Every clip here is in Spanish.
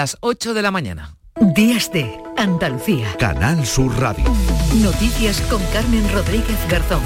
Las 8 de la mañana. Días de Andalucía. Canal Sur Radio. Noticias con Carmen Rodríguez Garzón.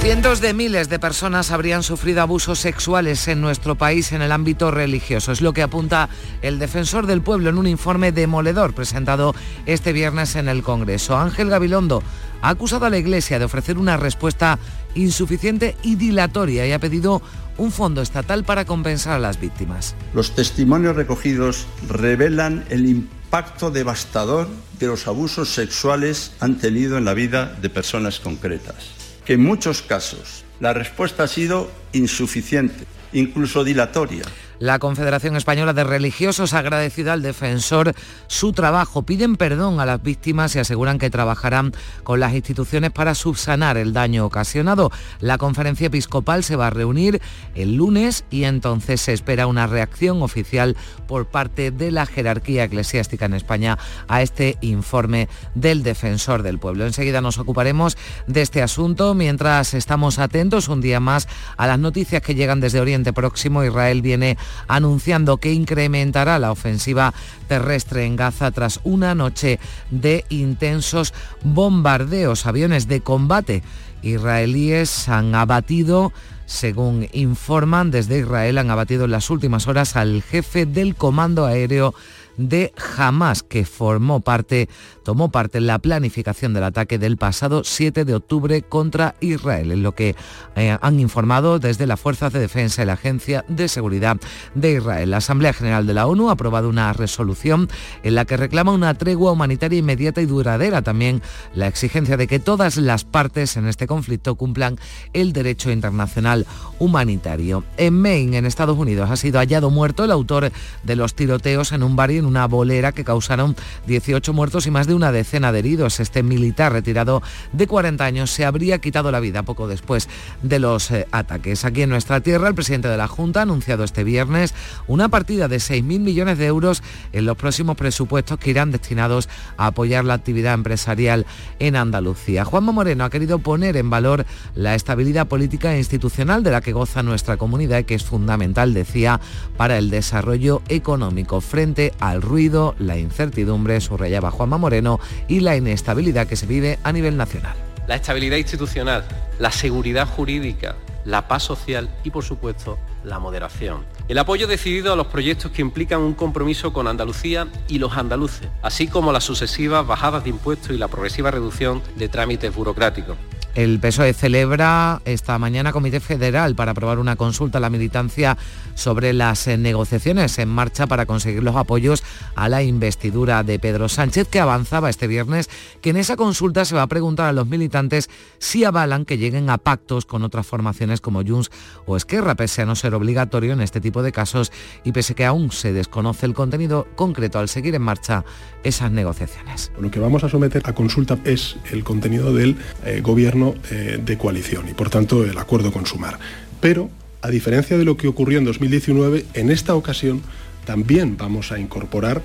Cientos de miles de personas habrían sufrido abusos sexuales en nuestro país en el ámbito religioso. Es lo que apunta el defensor del pueblo en un informe demoledor presentado este viernes en el Congreso. Ángel Gabilondo ha acusado a la Iglesia de ofrecer una respuesta insuficiente y dilatoria y ha pedido un fondo estatal para compensar a las víctimas. Los testimonios recogidos revelan el impacto devastador que los abusos sexuales han tenido en la vida de personas concretas que en muchos casos la respuesta ha sido insuficiente, incluso dilatoria. La Confederación Española de Religiosos ha agradecido al defensor su trabajo. Piden perdón a las víctimas y aseguran que trabajarán con las instituciones para subsanar el daño ocasionado. La conferencia episcopal se va a reunir el lunes y entonces se espera una reacción oficial por parte de la jerarquía eclesiástica en España a este informe del defensor del pueblo. Enseguida nos ocuparemos de este asunto mientras estamos atentos un día más a las noticias que llegan desde Oriente Próximo. Israel viene anunciando que incrementará la ofensiva terrestre en Gaza tras una noche de intensos bombardeos. Aviones de combate israelíes han abatido según informan desde Israel, han abatido en las últimas horas al jefe del comando aéreo de Hamas, que formó parte, tomó parte en la planificación del ataque del pasado 7 de octubre contra Israel, en lo que eh, han informado desde las Fuerzas de Defensa y la Agencia de Seguridad de Israel. La Asamblea General de la ONU ha aprobado una resolución en la que reclama una tregua humanitaria inmediata y duradera. También la exigencia de que todas las partes en este conflicto cumplan el derecho internacional humanitario. En Maine, en Estados Unidos, ha sido hallado muerto el autor de los tiroteos en un barrio una bolera que causaron 18 muertos y más de una decena de heridos. Este militar retirado de 40 años se habría quitado la vida poco después de los eh, ataques. Aquí en nuestra tierra, el presidente de la Junta ha anunciado este viernes una partida de 6.000 millones de euros en los próximos presupuestos que irán destinados a apoyar la actividad empresarial en Andalucía. Juanma Moreno ha querido poner en valor la estabilidad política e institucional de la que goza nuestra comunidad y que es fundamental, decía, para el desarrollo económico frente a el ruido, la incertidumbre, subrayaba Juanma Moreno, y la inestabilidad que se vive a nivel nacional. La estabilidad institucional, la seguridad jurídica, la paz social y, por supuesto, la moderación. El apoyo decidido a los proyectos que implican un compromiso con Andalucía y los andaluces, así como las sucesivas bajadas de impuestos y la progresiva reducción de trámites burocráticos. El PSOE celebra esta mañana Comité Federal para aprobar una consulta a la militancia sobre las eh, negociaciones en marcha para conseguir los apoyos a la investidura de Pedro Sánchez, que avanzaba este viernes que en esa consulta se va a preguntar a los militantes si avalan que lleguen a pactos con otras formaciones como Junts o Esquerra, pese a no ser obligatorio en este tipo de casos y pese que aún se desconoce el contenido concreto al seguir en marcha esas negociaciones. Lo que vamos a someter a consulta es el contenido del eh, gobierno eh, de coalición y por tanto el acuerdo con Sumar. Pero, a diferencia de lo que ocurrió en 2019, en esta ocasión también vamos a incorporar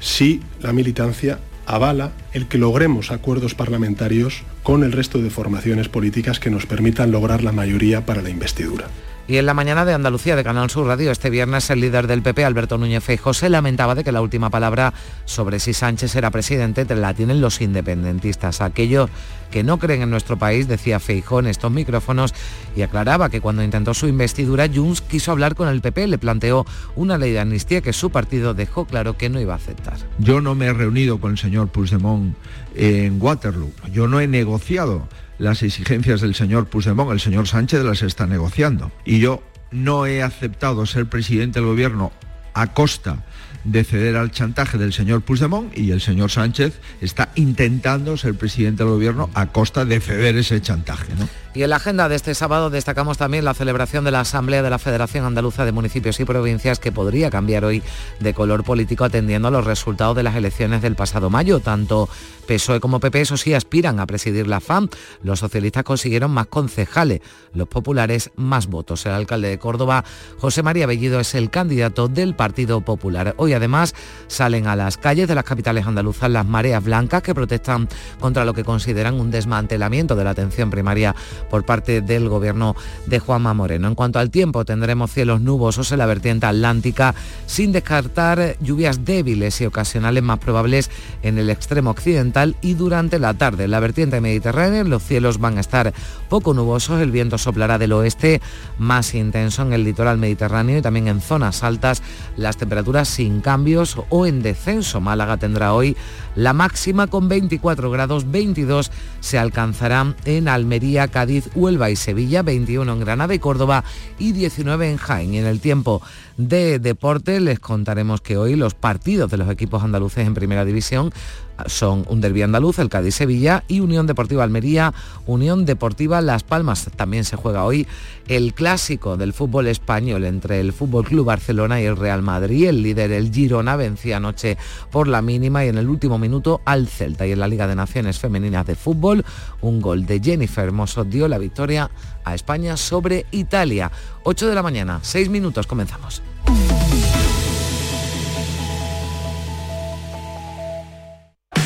si la militancia avala el que logremos acuerdos parlamentarios con el resto de formaciones políticas que nos permitan lograr la mayoría para la investidura. Y en la mañana de Andalucía de Canal Sur Radio este viernes el líder del PP, Alberto Núñez Feijóo, se lamentaba de que la última palabra sobre si Sánchez era presidente la tienen los independentistas. Aquellos que no creen en nuestro país, decía Feijóo en estos micrófonos y aclaraba que cuando intentó su investidura, Junts quiso hablar con el PP, le planteó una ley de amnistía que su partido dejó claro que no iba a aceptar. Yo no me he reunido con el señor Puigdemont en Waterloo, yo no he negociado las exigencias del señor Puigdemont, el señor Sánchez las está negociando. Y yo no he aceptado ser presidente del gobierno a costa de ceder al chantaje del señor Puigdemont y el señor Sánchez está intentando ser presidente del gobierno a costa de ceder ese chantaje. Y en la agenda de este sábado destacamos también la celebración de la Asamblea de la Federación Andaluza de Municipios y Provincias que podría cambiar hoy de color político atendiendo a los resultados de las elecciones del pasado mayo. Tanto PSOE como PP, eso sí, aspiran a presidir la FAM. Los socialistas consiguieron más concejales, los populares más votos. El alcalde de Córdoba, José María Bellido, es el candidato del Partido Popular. Hoy además salen a las calles de las capitales andaluzas las mareas blancas que protestan contra lo que consideran un desmantelamiento de la atención primaria por parte del gobierno de Juanma Moreno. En cuanto al tiempo, tendremos cielos nubosos en la vertiente atlántica sin descartar lluvias débiles y ocasionales más probables en el extremo occidental y durante la tarde. En la vertiente mediterránea los cielos van a estar poco nubosos, el viento soplará del oeste más intenso en el litoral mediterráneo y también en zonas altas las temperaturas sin cambios o en descenso. Málaga tendrá hoy la máxima con 24 grados, 22 se alcanzará en Almería, Cádiz, Huelva y Sevilla, 21 en Granada y Córdoba y 19 en Jaén. Y en el tiempo de deporte les contaremos que hoy los partidos de los equipos andaluces en primera división son un derbi andaluz, el Cádiz-Sevilla y Unión Deportiva Almería, Unión Deportiva Las Palmas. También se juega hoy el clásico del fútbol español entre el Fútbol Club Barcelona y el Real Madrid. El líder, el Girona, vencía anoche por la mínima y en el último minuto al Celta. Y en la Liga de Naciones Femeninas de Fútbol, un gol de Jennifer Hermoso dio la victoria a España sobre Italia. 8 de la mañana, 6 minutos, comenzamos.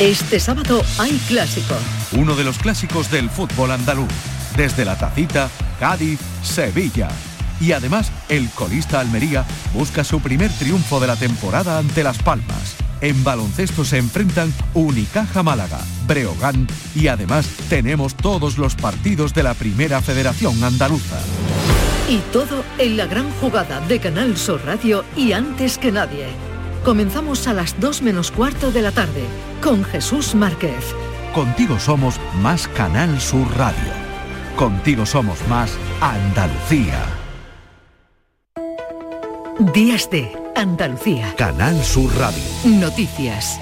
Este sábado hay clásico. Uno de los clásicos del fútbol andaluz. Desde la tacita, Cádiz, Sevilla. Y además, el colista Almería busca su primer triunfo de la temporada ante Las Palmas. En baloncesto se enfrentan Unicaja Málaga, Breogán y además tenemos todos los partidos de la Primera Federación Andaluza. Y todo en la gran jugada de Canal Sur Radio y antes que nadie. Comenzamos a las 2 menos cuarto de la tarde con Jesús Márquez. Contigo somos más Canal Sur Radio. Contigo somos más Andalucía. Días de Andalucía. Canal Sur Radio. Noticias.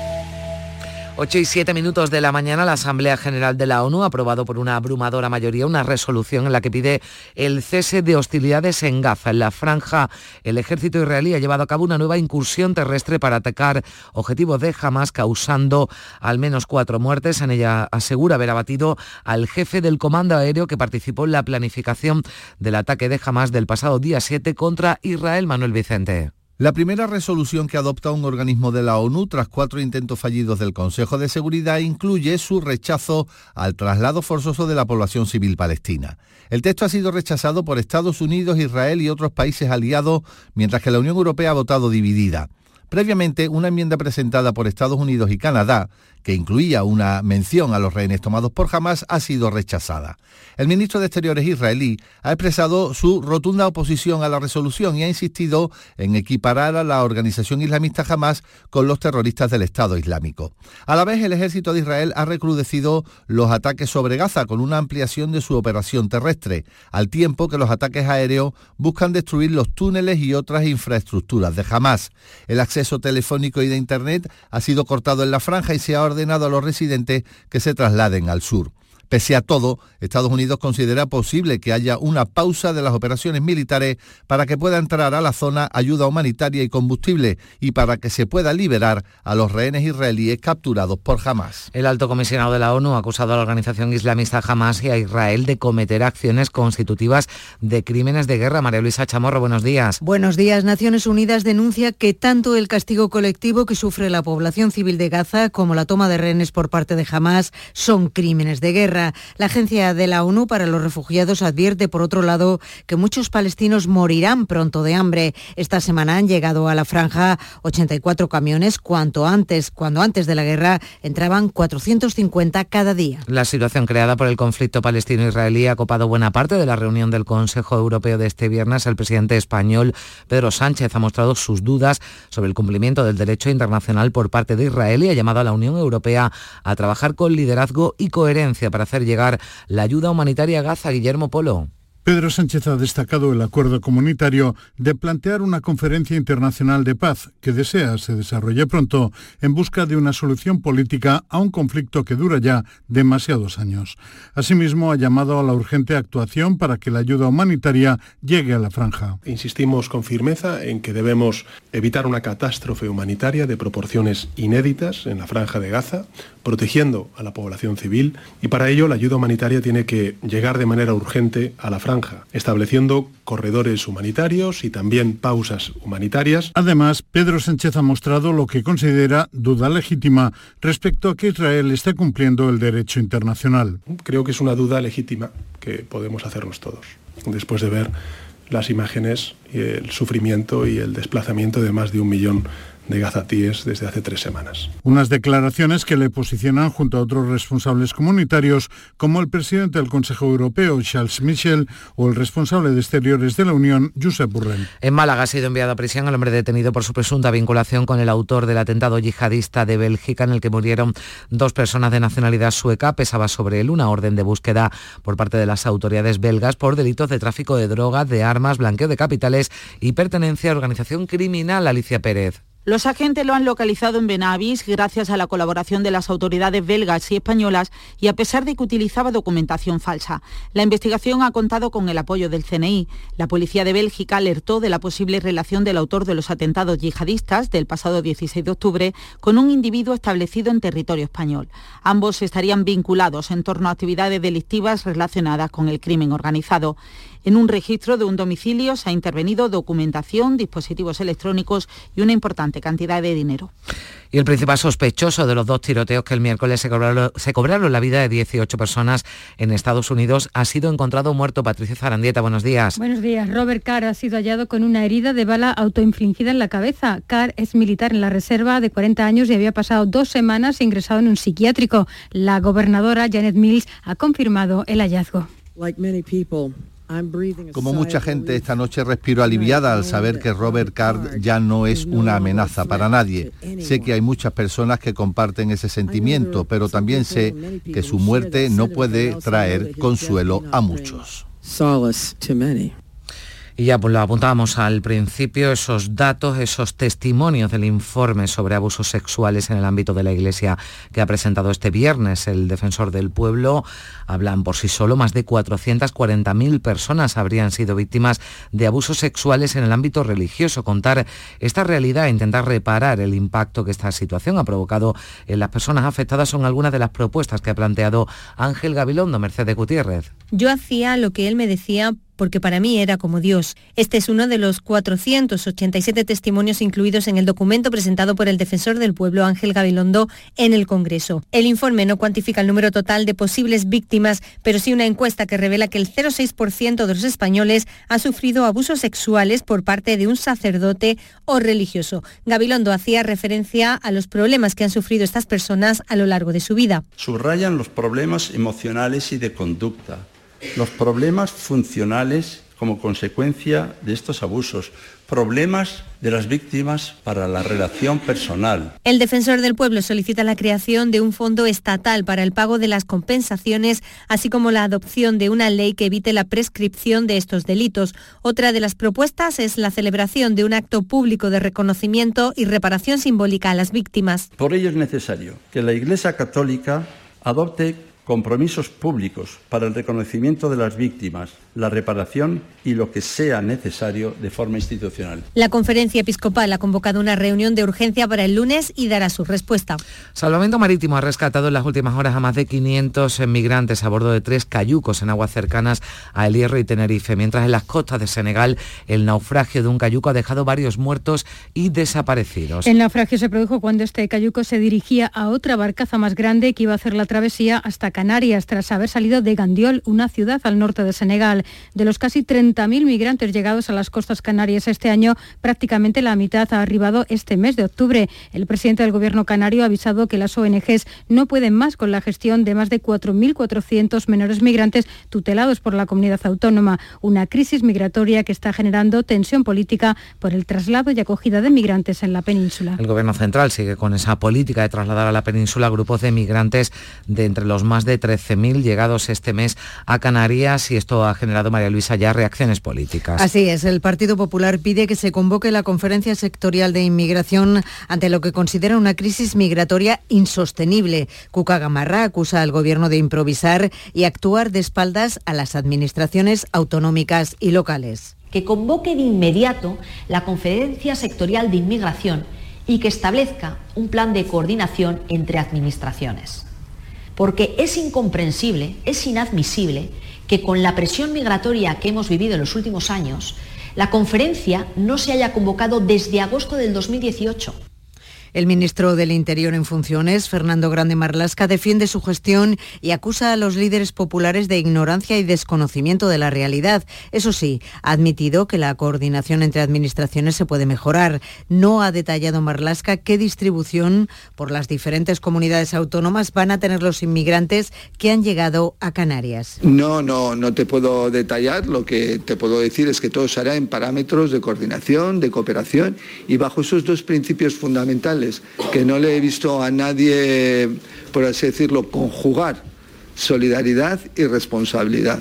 8 y 7 minutos de la mañana, la Asamblea General de la ONU ha aprobado por una abrumadora mayoría una resolución en la que pide el cese de hostilidades en Gaza. En la franja, el ejército israelí ha llevado a cabo una nueva incursión terrestre para atacar objetivos de Hamas, causando al menos cuatro muertes. En ella asegura haber abatido al jefe del comando aéreo que participó en la planificación del ataque de Hamas del pasado día 7 contra Israel, Manuel Vicente. La primera resolución que adopta un organismo de la ONU tras cuatro intentos fallidos del Consejo de Seguridad incluye su rechazo al traslado forzoso de la población civil palestina. El texto ha sido rechazado por Estados Unidos, Israel y otros países aliados, mientras que la Unión Europea ha votado dividida. Previamente, una enmienda presentada por Estados Unidos y Canadá que incluía una mención a los rehenes tomados por Hamas, ha sido rechazada. El ministro de Exteriores israelí ha expresado su rotunda oposición a la resolución y ha insistido en equiparar a la organización islamista Hamas con los terroristas del Estado Islámico. A la vez, el ejército de Israel ha recrudecido los ataques sobre Gaza con una ampliación de su operación terrestre, al tiempo que los ataques aéreos buscan destruir los túneles y otras infraestructuras de Hamas. El acceso telefónico y de Internet ha sido cortado en la franja y se ha ordenado ordenado a los residentes que se trasladen al sur. Pese a todo, Estados Unidos considera posible que haya una pausa de las operaciones militares para que pueda entrar a la zona ayuda humanitaria y combustible y para que se pueda liberar a los rehenes israelíes capturados por Hamas. El alto comisionado de la ONU ha acusado a la organización islamista Hamas y a Israel de cometer acciones constitutivas de crímenes de guerra. María Luisa Chamorro, buenos días. Buenos días. Naciones Unidas denuncia que tanto el castigo colectivo que sufre la población civil de Gaza como la toma de rehenes por parte de Hamas son crímenes de guerra. La Agencia de la ONU para los Refugiados advierte, por otro lado, que muchos palestinos morirán pronto de hambre. Esta semana han llegado a la franja 84 camiones, cuanto antes, cuando antes de la guerra entraban 450 cada día. La situación creada por el conflicto palestino-israelí ha copado buena parte de la reunión del Consejo Europeo de este viernes. El presidente español Pedro Sánchez ha mostrado sus dudas sobre el cumplimiento del derecho internacional por parte de Israel y ha llamado a la Unión Europea a trabajar con liderazgo y coherencia para hacer llegar la ayuda humanitaria a Gaza. Guillermo Polo. Pedro Sánchez ha destacado el acuerdo comunitario de plantear una conferencia internacional de paz que desea se desarrolle pronto en busca de una solución política a un conflicto que dura ya demasiados años. Asimismo, ha llamado a la urgente actuación para que la ayuda humanitaria llegue a la franja. Insistimos con firmeza en que debemos evitar una catástrofe humanitaria de proporciones inéditas en la franja de Gaza, protegiendo a la población civil y para ello la ayuda humanitaria tiene que llegar de manera urgente a la franja estableciendo corredores humanitarios y también pausas humanitarias. Además, Pedro Sánchez ha mostrado lo que considera duda legítima respecto a que Israel esté cumpliendo el derecho internacional. Creo que es una duda legítima que podemos hacernos todos, después de ver las imágenes y el sufrimiento y el desplazamiento de más de un millón de gazatíes desde hace tres semanas. Unas declaraciones que le posicionan junto a otros responsables comunitarios como el presidente del Consejo Europeo, Charles Michel, o el responsable de Exteriores de la Unión, Josep Burrell. En Málaga ha sido enviado a prisión el hombre detenido por su presunta vinculación con el autor del atentado yihadista de Bélgica en el que murieron dos personas de nacionalidad sueca. Pesaba sobre él una orden de búsqueda por parte de las autoridades belgas por delitos de tráfico de drogas, de armas, blanqueo de capitales y pertenencia a organización criminal. Alicia Pérez. Los agentes lo han localizado en Benavis gracias a la colaboración de las autoridades belgas y españolas y a pesar de que utilizaba documentación falsa. La investigación ha contado con el apoyo del CNI. La policía de Bélgica alertó de la posible relación del autor de los atentados yihadistas del pasado 16 de octubre con un individuo establecido en territorio español. Ambos estarían vinculados en torno a actividades delictivas relacionadas con el crimen organizado. En un registro de un domicilio se ha intervenido documentación, dispositivos electrónicos y una importante cantidad de dinero. Y el principal sospechoso de los dos tiroteos que el miércoles se cobraron, se cobraron la vida de 18 personas en Estados Unidos ha sido encontrado muerto. Patricia Zarandieta, buenos días. Buenos días. Robert Carr ha sido hallado con una herida de bala autoinfligida en la cabeza. Carr es militar en la reserva de 40 años y había pasado dos semanas ingresado en un psiquiátrico. La gobernadora Janet Mills ha confirmado el hallazgo. Como mucha gente, esta noche respiro aliviada al saber que Robert Card ya no es una amenaza para nadie. Sé que hay muchas personas que comparten ese sentimiento, pero también sé que su muerte no puede traer consuelo a muchos. Y ya pues lo apuntábamos al principio, esos datos, esos testimonios del informe sobre abusos sexuales en el ámbito de la Iglesia que ha presentado este viernes el defensor del pueblo, hablan por sí solo, más de 440.000 personas habrían sido víctimas de abusos sexuales en el ámbito religioso. Contar esta realidad e intentar reparar el impacto que esta situación ha provocado en las personas afectadas son algunas de las propuestas que ha planteado Ángel Gabilondo, Mercedes Gutiérrez. Yo hacía lo que él me decía porque para mí era como Dios. Este es uno de los 487 testimonios incluidos en el documento presentado por el defensor del pueblo Ángel Gabilondo en el Congreso. El informe no cuantifica el número total de posibles víctimas, pero sí una encuesta que revela que el 0,6% de los españoles ha sufrido abusos sexuales por parte de un sacerdote o religioso. Gabilondo hacía referencia a los problemas que han sufrido estas personas a lo largo de su vida. Subrayan los problemas emocionales y de conducta los problemas funcionales como consecuencia de estos abusos, problemas de las víctimas para la relación personal. El defensor del pueblo solicita la creación de un fondo estatal para el pago de las compensaciones, así como la adopción de una ley que evite la prescripción de estos delitos. Otra de las propuestas es la celebración de un acto público de reconocimiento y reparación simbólica a las víctimas. Por ello es necesario que la Iglesia Católica adopte compromisos públicos para el reconocimiento de las víctimas, la reparación y lo que sea necesario de forma institucional. La conferencia episcopal ha convocado una reunión de urgencia para el lunes y dará su respuesta. Salvamento Marítimo ha rescatado en las últimas horas a más de 500 migrantes a bordo de tres cayucos en aguas cercanas a El Hierro y Tenerife, mientras en las costas de Senegal el naufragio de un cayuco ha dejado varios muertos y desaparecidos. El naufragio se produjo cuando este cayuco se dirigía a otra barcaza más grande que iba a hacer la travesía hasta Canarias tras haber salido de Gandiol, una ciudad al norte de Senegal. De los casi 30.000 migrantes llegados a las costas canarias este año, prácticamente la mitad ha arribado este mes de octubre. El presidente del gobierno canario ha avisado que las ONGs no pueden más con la gestión de más de 4.400 menores migrantes tutelados por la comunidad autónoma, una crisis migratoria que está generando tensión política por el traslado y acogida de migrantes en la península. El gobierno central sigue con esa política de trasladar a la península grupos de migrantes de entre los más de 13.000 llegados este mes a Canarias y esto ha generado, María Luisa, ya reacciones políticas. Así es, el Partido Popular pide que se convoque la conferencia sectorial de inmigración ante lo que considera una crisis migratoria insostenible. Cuca Gamarra acusa al gobierno de improvisar y actuar de espaldas a las administraciones autonómicas y locales. Que convoque de inmediato la conferencia sectorial de inmigración y que establezca un plan de coordinación entre administraciones porque es incomprensible, es inadmisible que con la presión migratoria que hemos vivido en los últimos años, la conferencia no se haya convocado desde agosto del 2018. El ministro del Interior en funciones, Fernando Grande Marlasca, defiende su gestión y acusa a los líderes populares de ignorancia y desconocimiento de la realidad. Eso sí, ha admitido que la coordinación entre administraciones se puede mejorar. No ha detallado Marlasca qué distribución por las diferentes comunidades autónomas van a tener los inmigrantes que han llegado a Canarias. No, no, no te puedo detallar. Lo que te puedo decir es que todo se hará en parámetros de coordinación, de cooperación y bajo esos dos principios fundamentales que no le he visto a nadie, por así decirlo, conjugar solidaridad y responsabilidad.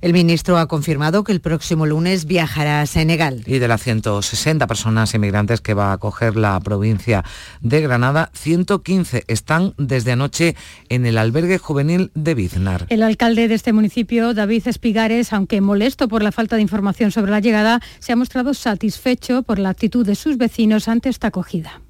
El ministro ha confirmado que el próximo lunes viajará a Senegal. Y de las 160 personas inmigrantes que va a acoger la provincia de Granada, 115 están desde anoche en el albergue juvenil de Biznar. El alcalde de este municipio, David Espigares, aunque molesto por la falta de información sobre la llegada, se ha mostrado satisfecho por la actitud de sus vecinos ante esta acogida.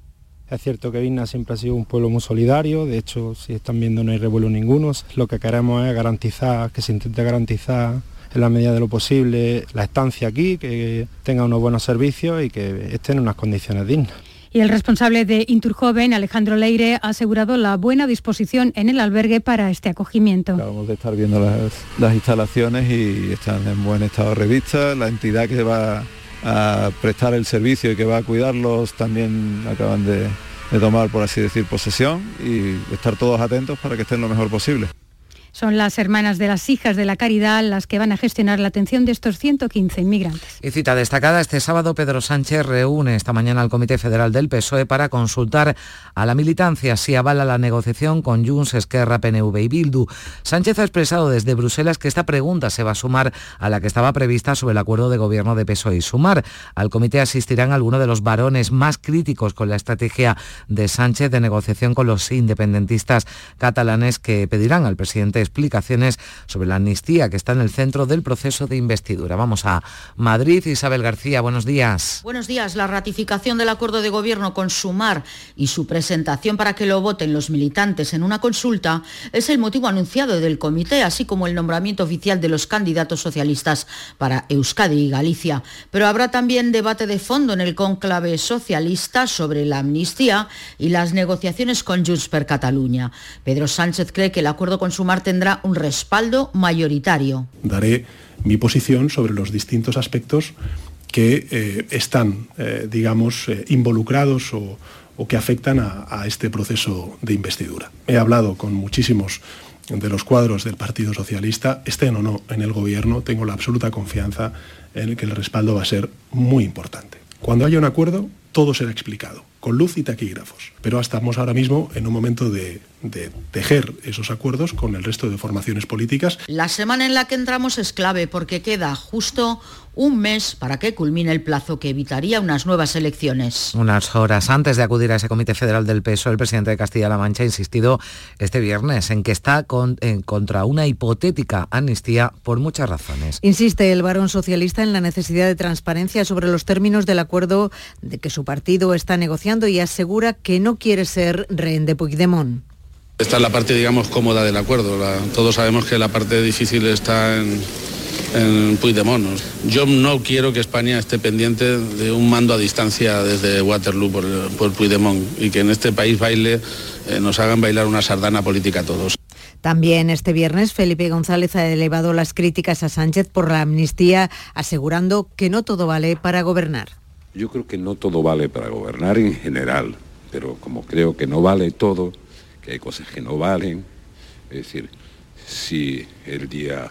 Es cierto que Vigna siempre ha sido un pueblo muy solidario, de hecho, si están viendo no hay revuelo ninguno. Lo que queremos es garantizar, que se intente garantizar en la medida de lo posible la estancia aquí, que tenga unos buenos servicios y que estén en unas condiciones dignas. Y el responsable de Inturjoven, Alejandro Leire, ha asegurado la buena disposición en el albergue para este acogimiento. Acabamos de estar viendo las, las instalaciones y están en buen estado de revista. La entidad que va a prestar el servicio y que va a cuidarlos también acaban de, tomar, por así decir, posesión y estar todos atentos para que estén lo mejor posible. Son las hermanas de las hijas de la caridad las que van a gestionar la atención de estos 115 inmigrantes. Y cita destacada, este sábado Pedro Sánchez reúne esta mañana al Comité Federal del PSOE para consultar a la militancia si avala la negociación con Junts, Esquerra, PNV y Bildu. Sánchez ha expresado desde Bruselas que esta pregunta se va a sumar a la que estaba prevista sobre el acuerdo de gobierno de PSOE y Sumar. Al comité asistirán algunos de los varones más críticos con la estrategia de Sánchez de negociación con los independentistas catalanes que pedirán al presidente explicaciones sobre la amnistía que está en el centro del proceso de investidura. Vamos a Madrid. Isabel García, buenos días. Buenos días. La ratificación del acuerdo de gobierno con Sumar y su presentación para que lo voten los militantes en una consulta es el motivo anunciado del comité, así como el nombramiento oficial de los candidatos socialistas para Euskadi y Galicia. Pero habrá también debate de fondo en el conclave socialista sobre la amnistía y las negociaciones con Junts per Cataluña. Pedro Sánchez cree que el acuerdo con Sumar tendrá un respaldo mayoritario. Daré mi posición sobre los distintos aspectos que eh, están, eh, digamos, eh, involucrados o, que afectan a este proceso de investidura. He hablado con muchísimos de los cuadros del Partido Socialista, estén o no en el gobierno, tengo la absoluta confianza en que el respaldo va a ser muy importante. Cuando haya un acuerdo, todo será explicado, con luz y taquígrafos. Pero estamos ahora mismo en un momento de, de, tejer esos acuerdos con el resto de formaciones políticas. La semana en la que entramos es clave porque queda justo un mes para que culmine el plazo que evitaría unas nuevas elecciones. Unas horas antes de acudir a ese Comité Federal del PSOE, el presidente de Castilla-La Mancha ha insistido este viernes en que está con, en contra una hipotética amnistía por muchas razones. Insiste el varón socialista en la necesidad de transparencia sobre los términos del acuerdo de que su partido está negociando y asegura que no quiere ser rehén de Puigdemont. Esta es la parte, digamos, cómoda del acuerdo. La, todos sabemos que la parte difícil está en, en Puigdemont. Yo no quiero que España esté pendiente de un mando a distancia desde Waterloo por, por Puigdemont y que en este país baile, eh, nos hagan bailar una sardana política a todos. También este viernes Felipe González ha elevado las críticas a Sánchez por la amnistía, asegurando que no todo vale para gobernar. Yo creo que no todo vale para gobernar en general, pero como creo que no vale todo, que hay cosas que no valen. Es decir, si el día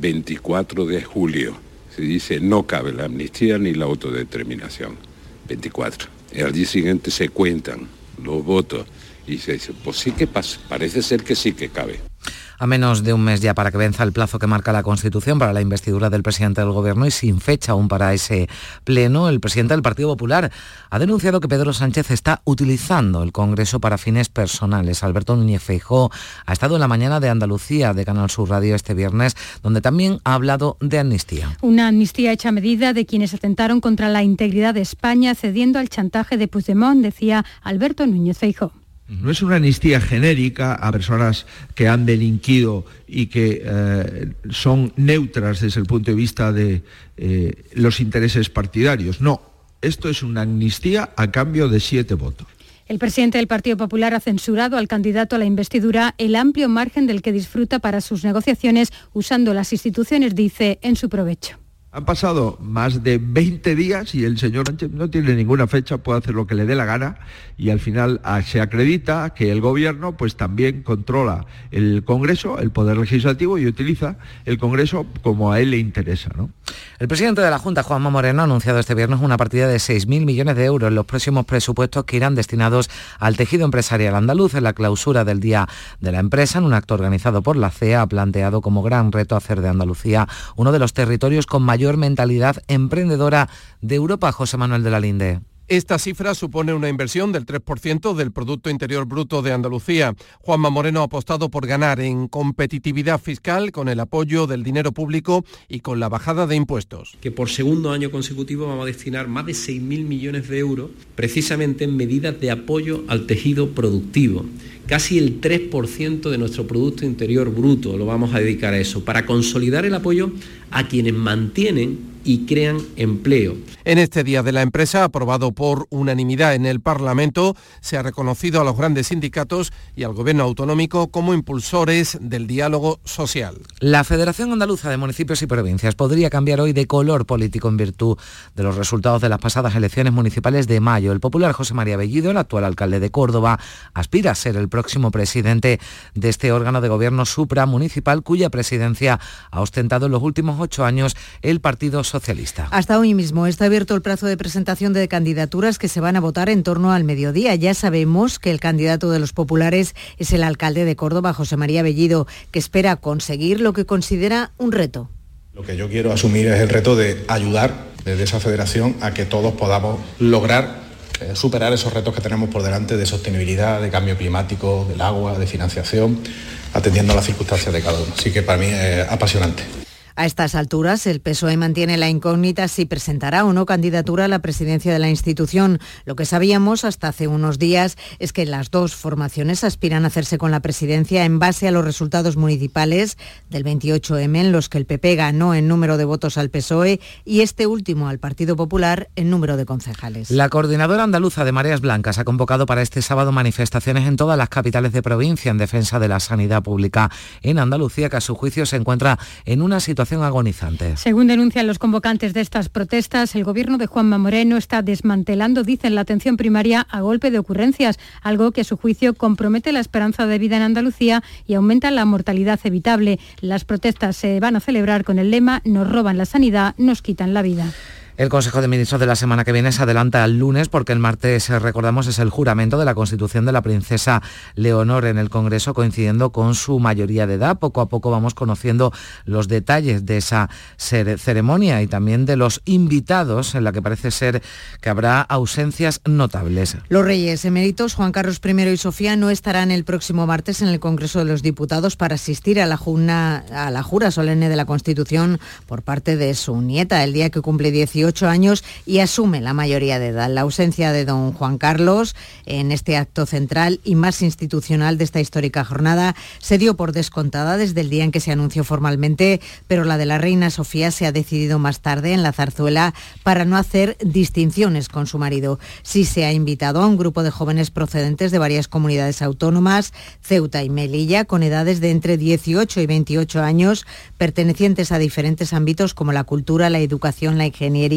24 de julio se dice no cabe la amnistía ni la autodeterminación, 24. Y al día siguiente se cuentan los votos y se dice, pues sí que pasa, parece ser que sí que cabe. A menos de un mes ya para que venza el plazo que marca la Constitución para la investidura del presidente del Gobierno y sin fecha aún para ese pleno, el presidente del Partido Popular ha denunciado que Pedro Sánchez está utilizando el Congreso para fines personales. Alberto Núñez Feijó ha estado en la mañana de Andalucía de Canal Sur Radio este viernes, donde también ha hablado de amnistía. Una amnistía hecha a medida de quienes atentaron contra la integridad de España cediendo al chantaje de Puigdemont, decía Alberto Núñez Feijó. No es una amnistía genérica a personas que han delinquido y que eh, son neutras desde el punto de vista de eh, los intereses partidarios. No, esto es una amnistía a cambio de siete votos. El presidente del Partido Popular ha censurado al candidato a la investidura el amplio margen del que disfruta para sus negociaciones usando las instituciones, dice, en su provecho. Han pasado más de 20 días y el señor Sánchez no tiene ninguna fecha, puede hacer lo que le dé la gana y al final ah, se acredita que el gobierno pues también controla el Congreso, el Poder Legislativo y utiliza el Congreso como a él le interesa. El presidente de la Junta, Juanma Moreno, ha anunciado este viernes una partida de 6.000 millones de euros en los próximos presupuestos que irán destinados al tejido empresarial andaluz. En la clausura del Día de la Empresa, en un acto organizado por la CEA, ha planteado como gran reto hacer de Andalucía uno de los territorios con mayor mentalidad emprendedora de Europa, José Manuel de la Linde. Esta cifra supone una inversión del 3% del Producto Interior Bruto de Andalucía. Juanma Moreno ha apostado por ganar en competitividad fiscal con el apoyo del dinero público y con la bajada de impuestos. Que por segundo año consecutivo vamos a destinar más de 6.000 millones de euros precisamente en medidas de apoyo al tejido productivo. Casi el 3% de nuestro Producto Interior Bruto lo vamos a dedicar a eso, para consolidar el apoyo a quienes mantienen y crean empleo. En este Día de la Empresa, aprobado por unanimidad en el Parlamento, se ha reconocido a los grandes sindicatos y al Gobierno autonómico como impulsores del diálogo social. La Federación Andaluza de Municipios y Provincias podría cambiar hoy de color político en virtud de los resultados de las pasadas elecciones municipales de mayo. El popular José María Bellido, el actual alcalde de Córdoba, aspira a ser el próximo presidente de este órgano de gobierno supramunicipal cuya presidencia ha ostentado en los últimos ocho años el Partido Socialista hasta hoy mismo está abierto el plazo de presentación de candidaturas que se van a votar en torno al mediodía. Ya sabemos que el candidato de los populares es el alcalde de Córdoba, José María Bellido, que espera conseguir lo que considera un reto. Lo que yo quiero asumir es el reto de ayudar desde esa federación a que todos podamos lograr eh, superar esos retos que tenemos por delante de sostenibilidad, de cambio climático, del agua, de financiación, atendiendo a las circunstancias de cada uno. Así que para mí es apasionante. A estas alturas, el PSOE mantiene la incógnita si presentará o no candidatura a la presidencia de la institución. Lo que sabíamos hasta hace unos días es que las dos formaciones aspiran a hacerse con la presidencia en base a los resultados municipales del 28M, en los que el PP ganó en número de votos al PSOE y este último al Partido Popular en número de concejales. La coordinadora andaluza de Mareas Blancas ha convocado para este sábado manifestaciones en todas las capitales de provincia en defensa de la sanidad pública en Andalucía, que a su juicio se encuentra en una situación Según denuncian los convocantes de estas protestas, el gobierno de Juanma Moreno está desmantelando, dicen, la atención primaria a golpe de ocurrencias, algo que a su juicio compromete la esperanza de vida en Andalucía y aumenta la mortalidad evitable. Las protestas se van a celebrar con el lema Nos roban la sanidad, nos quitan la vida. El Consejo de Ministros de la semana que viene se adelanta al lunes porque el martes, eh, recordamos, es el juramento de la Constitución de la princesa Leonor en el Congreso, coincidiendo con su mayoría de edad. Poco a poco vamos conociendo los detalles de esa ceremonia y también de los invitados, en la que parece ser que habrá ausencias notables. Los reyes eméritos Juan Carlos I y Sofía no estarán el próximo martes en el Congreso de los Diputados para asistir a la, a la jura solemne de la Constitución por parte de su nieta, el día que cumple 18 años y asume la mayoría de edad. La ausencia de don Juan Carlos en este acto central y más institucional de esta histórica jornada se dio por descontada desde el día en que se anunció formalmente, pero la de la reina Sofía se ha decidido más tarde en la zarzuela para no hacer distinciones con su marido. Sí se ha invitado a un grupo de jóvenes procedentes de varias comunidades autónomas, Ceuta y Melilla, con edades de entre 18 y 28 años, pertenecientes a diferentes ámbitos como la cultura, la educación, la ingeniería,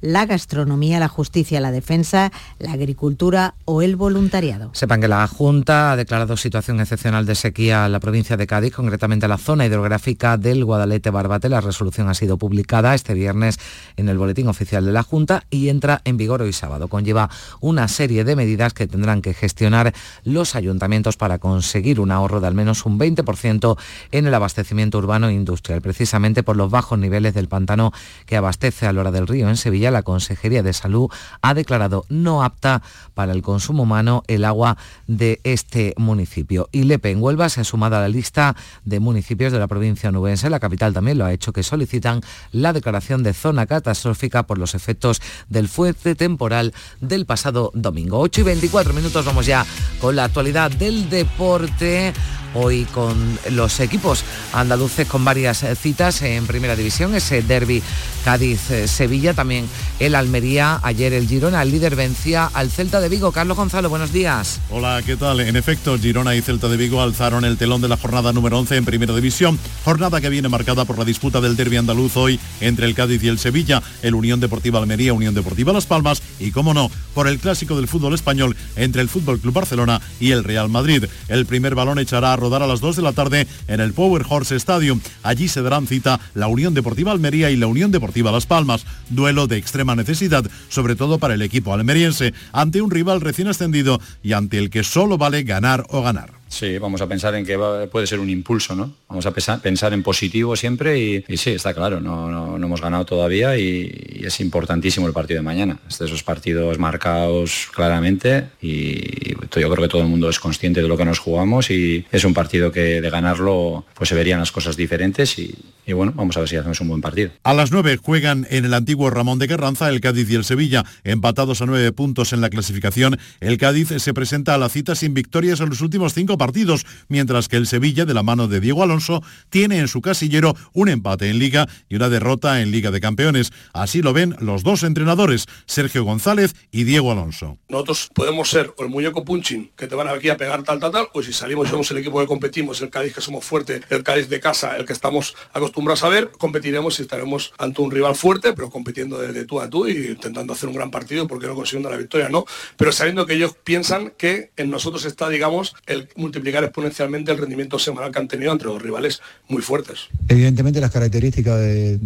la gastronomía, la justicia, la defensa, la agricultura o el voluntariado. Sepan que la Junta ha declarado situación excepcional de sequía en la provincia de Cádiz, concretamente la zona hidrográfica del Guadalete Barbate. La resolución ha sido publicada este viernes en el Boletín Oficial de la Junta y entra en vigor hoy sábado. Conlleva una serie de medidas que tendrán que gestionar los ayuntamientos para conseguir un ahorro de al menos un 20% en el abastecimiento urbano e industrial, precisamente por los bajos niveles del pantano que abastece a la hora del Río, en Sevilla, la Consejería de Salud ha declarado no apta para el consumo humano el agua de este municipio. Y Lepe, en Huelva, se ha sumado a la lista de municipios de la provincia nubense. La capital también lo ha hecho, que solicitan la declaración de zona catastrófica por los efectos del fuerte temporal del pasado domingo. 8 y 24 minutos, vamos ya con la actualidad del deporte hoy con los equipos andaluces con varias eh, citas en primera división, ese derby Cádiz-Sevilla, también el Almería, ayer el Girona, el líder vencía al Celta de Vigo. Carlos Gonzalo, buenos días. Hola, ¿qué tal? En efecto, Girona y Celta de Vigo alzaron el telón de la jornada número 11 en primera división, jornada que viene marcada por la disputa del derby andaluz hoy entre el Cádiz y el Sevilla, el Unión Deportiva Almería, Unión Deportiva Las Palmas y, como no, por el clásico del fútbol español entre el Fútbol Club Barcelona y el Real Madrid. El primer balón echará a rodar a las 2 de la tarde en el Power Horse Stadium. Allí se darán cita la Unión Deportiva Almería y la Unión Deportiva Las Palmas. Duelo de extrema necesidad, sobre todo para el equipo almeriense, ante un rival recién ascendido y ante el que solo vale ganar o ganar. Sí, vamos a pensar en que puede ser un impulso, ¿no? Vamos a pensar, en positivo siempre y, sí, está claro, no, hemos ganado todavía y, es importantísimo el partido de mañana. Es de esos partidos marcados claramente y yo creo que todo el mundo es consciente de lo que nos jugamos y es un partido que de ganarlo pues se verían las cosas diferentes y, bueno, vamos a ver si hacemos un buen partido. A las 9 juegan en el antiguo Ramón de Carranza el Cádiz y el Sevilla, empatados a nueve puntos en la clasificación. El Cádiz se presenta a la cita sin victorias en los últimos cinco partidos, mientras que el Sevilla, de la mano de Diego Alonso, tiene en su casillero un empate en Liga y una derrota en Liga de Campeones. Así lo ven los dos entrenadores, Sergio González y Diego Alonso. Nosotros podemos ser el muñeco punching, que te van aquí a pegar tal, tal, tal, o si salimos y somos el equipo que competimos, el Cádiz que somos fuerte, el Cádiz de casa, el que estamos acostumbrados a ver, competiremos y estaremos ante un rival fuerte, pero compitiendo de, tú a tú y intentando hacer un gran partido porque no consiguiendo la victoria, no, pero sabiendo que ellos piensan que en nosotros está, digamos, el multiplicar exponencialmente el rendimiento semanal que han tenido entre los rivales muy fuertes. Evidentemente las características de,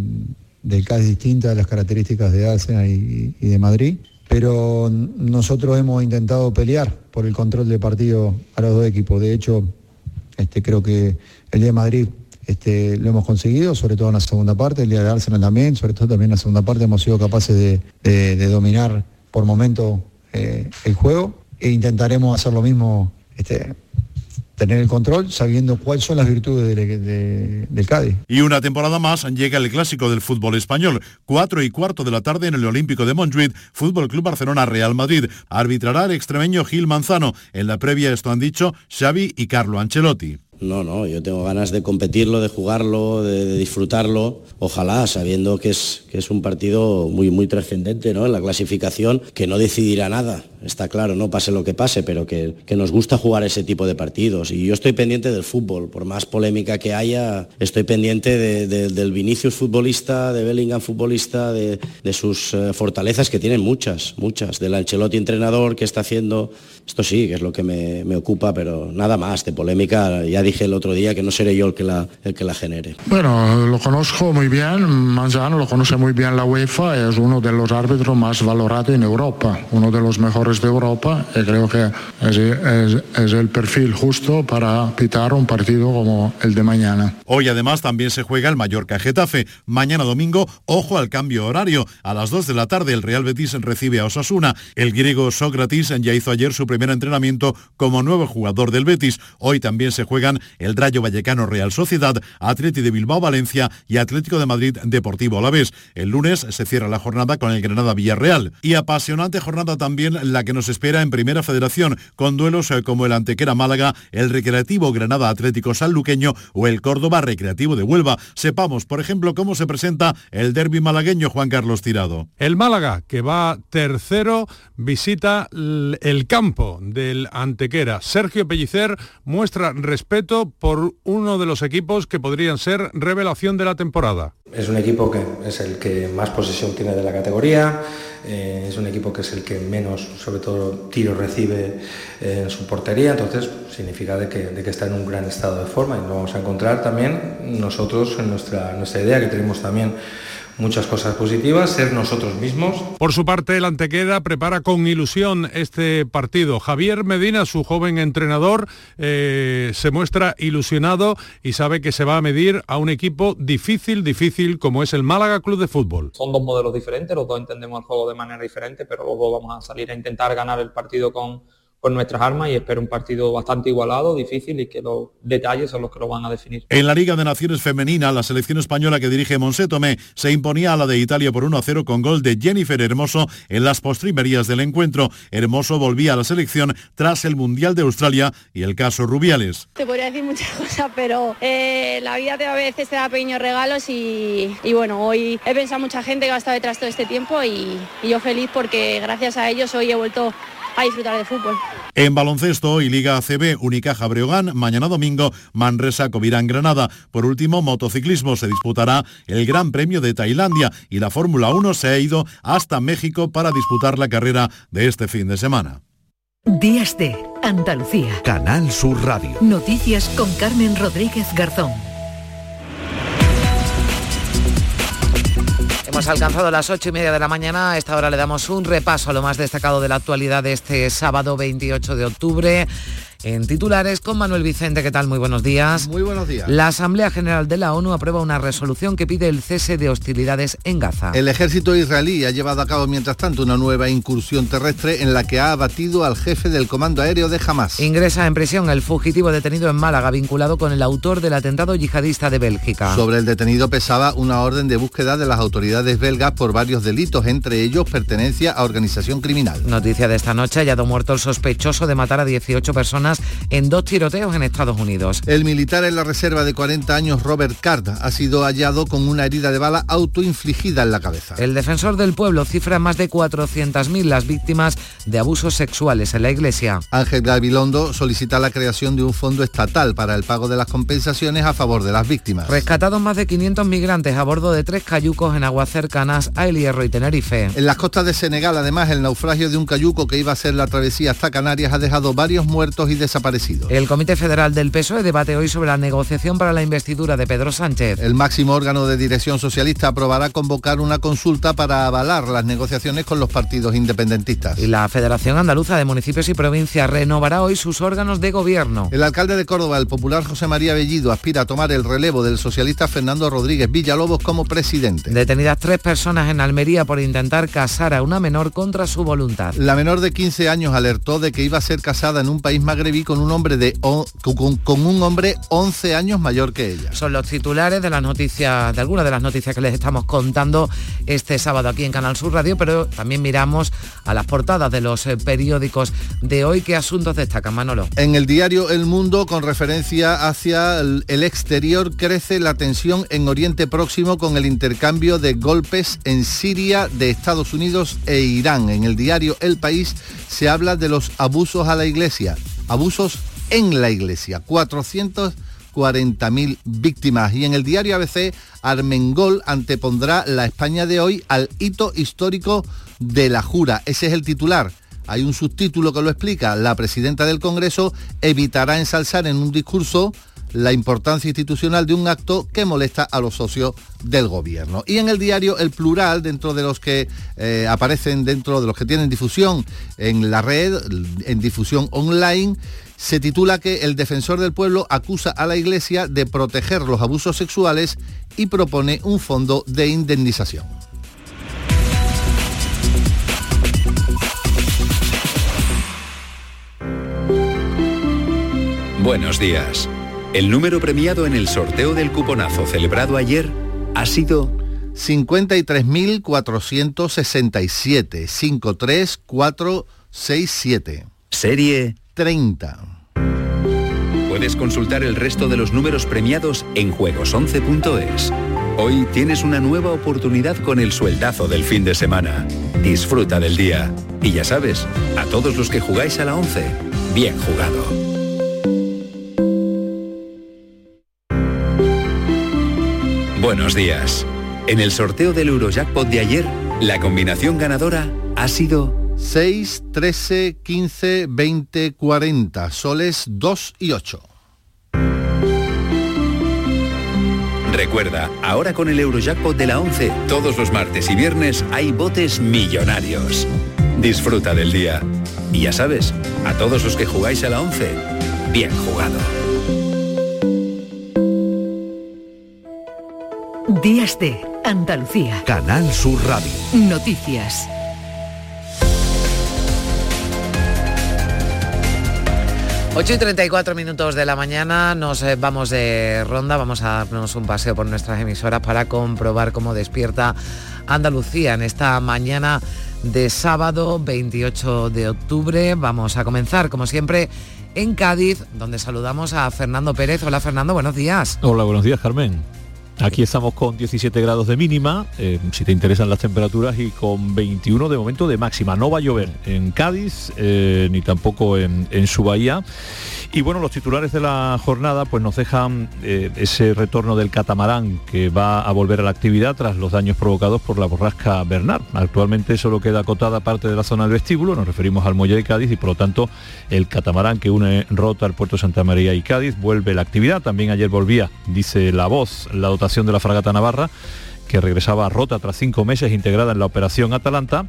del CAS distintas a las características de Arsenal y, de Madrid, pero nosotros hemos intentado pelear por el control del partido a los dos equipos. De hecho, este, creo que el día de Madrid este, lo hemos conseguido, sobre todo en la segunda parte, el día de Arsenal también, sobre todo también en la segunda parte hemos sido capaces de, dominar por momento eh, el juego e intentaremos hacer lo mismo este, tener el control sabiendo cuáles son las virtudes del Cádiz. Y una temporada más llega el clásico del fútbol español. Cuatro y cuarto de la tarde en el Olímpico de Montjuic, Fútbol Club Barcelona Real Madrid. Arbitrará el extremeño Gil Manzano. En la previa esto han dicho Xavi y Carlo Ancelotti. No, no, yo tengo ganas de competirlo, de jugarlo, de, disfrutarlo. Ojalá, sabiendo que es, que es un partido muy, muy trascendente ¿no? en la clasificación, que no decidirá nada está claro, no pase lo que pase, pero que, nos gusta jugar ese tipo de partidos. Y yo estoy pendiente del fútbol, por más polémica que haya, estoy pendiente del Vinicius futbolista, de Bellingham futbolista, de, sus eh, fortalezas que tienen muchas, muchas, del Ancelotti entrenador que está haciendo, esto sí, que es lo que me, ocupa, pero nada más, de polémica, ya dije el otro día que no seré yo el que la, el que la genere. Bueno, lo conozco muy bien, Manzano lo conoce muy bien la UEFA, es uno de los árbitros más valorados en Europa, uno de los mejores de Europa y creo que es, el perfil justo para pitar un partido como el de mañana. Hoy además también se juega el Mallorca Getafe. Mañana domingo, ojo al cambio horario. A las 2 de la tarde el Real Betis recibe a Osasuna. El griego Sócrates ya hizo ayer su primer entrenamiento como nuevo jugador del Betis. Hoy también se juegan el Rayo Vallecano Real Sociedad, Atleti de Bilbao Valencia y Atlético de Madrid Deportivo Alavés. El lunes se cierra la jornada con el Granada Villarreal. Y apasionante jornada también la que nos espera en Primera Federación, con duelos eh, como el Antequera Málaga, el Recreativo Granada Atlético Sanluqueño o el Córdoba Recreativo de Huelva. Sepamos, por ejemplo, cómo se presenta el derby malagueño Juan Carlos Tirado. El Málaga, que va tercero, visita el campo del Antequera. Sergio Pellicer muestra respeto por uno de los equipos que podrían ser revelación de la temporada. Es un equipo que es el que más posesión tiene de la categoría, eh, es un equipo que es el que menos, sobre todo, tiros recibe eh, en su portería, entonces significa de que, de que, está en un gran estado de forma y lo vamos a encontrar también nosotros en nuestra, nuestra idea, que tenemos también muchas cosas positivas, ser nosotros mismos. Por su parte, el Antequera prepara con ilusión este partido. Javier Medina, su joven entrenador, eh, se muestra ilusionado y sabe que se va a medir a un equipo difícil, difícil como es el Málaga Club de Fútbol. Son dos modelos diferentes, los dos entendemos el juego de manera diferente, pero los dos vamos a salir a intentar ganar el partido con con nuestras armas y espero un partido bastante igualado, difícil y que los detalles son los que lo van a definir. En la Liga de Naciones Femenina, la selección española que dirige Monse Tomé se imponía a la de Italia por 1-0 con gol de Jennifer Hermoso en las postrimerías del encuentro. Hermoso volvía a la selección tras el Mundial de Australia y el caso Rubiales. Te podría decir muchas cosas, pero eh, la vida te a veces te da pequeños regalos y, bueno, hoy he pensado mucha gente que ha estado detrás todo este tiempo y, y yo feliz porque gracias a ellos hoy he vuelto a disfrutar de fútbol. En baloncesto y Liga ACB, Unicaja Breogán, mañana domingo, Manresa Covirán Granada. Por último, motociclismo se disputará el Gran Premio de Tailandia y la Fórmula 1 se ha ido hasta México para disputar la carrera de este fin de semana. Días de Andalucía. Canal Sur Radio. Noticias con Carmen Rodríguez Garzón. Hemos alcanzado las ocho y media de la mañana. A esta hora le damos un repaso a lo más destacado de la actualidad de este sábado 28 de octubre. En titulares con Manuel Vicente, ¿qué tal? Muy buenos días. Muy buenos días. La Asamblea General de la ONU aprueba una resolución que pide el cese de hostilidades en Gaza. El ejército israelí ha llevado a cabo mientras tanto una nueva incursión terrestre en la que ha abatido al jefe del comando aéreo de Hamas. Ingresa en prisión el fugitivo detenido en Málaga vinculado con el autor del atentado yihadista de Bélgica. Sobre el detenido pesaba una orden de búsqueda de las autoridades belgas por varios delitos, entre ellos pertenencia a organización criminal. Noticia de esta noche, hallado muerto el sospechoso de matar a 18 personas en dos tiroteos en Estados Unidos. El militar en la reserva de 40 años, Robert Card, ha sido hallado con una herida de bala autoinfligida en la cabeza. El defensor del pueblo cifra más de 400.000 las víctimas de abusos sexuales en la iglesia. Ángel Gabilondo solicita la creación de un fondo estatal para el pago de las compensaciones a favor de las víctimas. Rescatados más de 500 migrantes a bordo de tres cayucos en aguas cercanas a El Hierro y Tenerife. En las costas de Senegal, además, el naufragio de un cayuco que iba a ser la travesía hasta Canarias ha dejado varios muertos y desaparecidos. El Comité Federal del PSOE debate hoy sobre la negociación para la investidura de Pedro Sánchez. El máximo órgano de dirección socialista aprobará convocar una consulta para avalar las negociaciones con los partidos independentistas. Y la Federación Andaluza de Municipios y Provincias renovará hoy sus órganos de gobierno. El alcalde de Córdoba, el popular José María Bellido, aspira a tomar el relevo del socialista Fernando Rodríguez Villalobos como presidente. Detenidas tres personas en Almería por intentar casar a una menor contra su voluntad. La menor de 15 años alertó de que iba a ser casada en un país magrebí con un hombre de con, un hombre 11 años mayor que ella. Son los titulares de las noticias, de algunas de las noticias que les estamos contando este sábado aquí en Canal Sur Radio, pero también miramos a las portadas de los eh, periódicos de hoy. ¿Qué asuntos destacan, Manolo? En el diario El Mundo, con referencia hacia el exterior, crece la tensión en Oriente Próximo con el intercambio de golpes en Siria de Estados Unidos e Irán. En el diario El País se habla de los abusos a la iglesia, abusos en la iglesia. 440.000 víctimas. Y en el diario ABC, Armengol antepondrá la España de hoy al hito histórico de la jura. Ese es el titular. Hay un subtítulo que lo explica. La presidenta del Congreso evitará ensalzar en un discurso la importancia institucional de un acto que molesta a los socios del gobierno. Y en el diario El Plural, dentro de los que eh, aparecen dentro de los que tienen difusión en la red, en difusión online, se titula que el defensor del pueblo acusa a la Iglesia de proteger los abusos sexuales y propone un fondo de indemnización. Buenos días. El número premiado en el sorteo del cuponazo celebrado ayer ha sido 53.467 53467. Serie 30. Puedes consultar el resto de los números premiados en juegos11.es. Hoy tienes una nueva oportunidad con el sueldazo del fin de semana. Disfruta del día. Y ya sabes, a todos los que jugáis a la 11, bien jugado. Buenos días. En el sorteo del Eurojackpot de ayer, la combinación ganadora ha sido 6, 13, 15, 20, 40, soles 2 y 8. Recuerda, ahora con el Eurojackpot de la 11, todos los martes y viernes hay botes millonarios. Disfruta del día. Y ya sabes, a todos los que jugáis a la 11, bien jugado. Días de Andalucía. Canal Sur Radio. Noticias. Ocho y 34 minutos de la mañana nos eh, vamos de ronda, vamos a darnos un paseo por nuestras emisoras para comprobar cómo despierta Andalucía en esta mañana de sábado 28 de octubre. Vamos a comenzar, como siempre, en Cádiz, donde saludamos a Fernando Pérez. Hola Fernando, buenos días. Hola, buenos días Carmen. Aquí estamos con 17 grados de mínima, eh, si te interesan las temperaturas, y con 21 de momento de máxima. No va a llover en Cádiz, eh, ni tampoco en, en su bahía. Y bueno, los titulares de la jornada pues nos dejan eh, ese retorno del catamarán que va a volver a la actividad tras los daños provocados por la borrasca Bernard. Actualmente solo queda acotada parte de la zona del vestíbulo, nos referimos al muelle de Cádiz y por lo tanto el catamarán que une Rota al puerto Santa María y Cádiz vuelve a la actividad. También ayer volvía, dice la voz, la dotación de la fragata Navarra que regresaba Rota tras cinco meses integrada en la operación Atalanta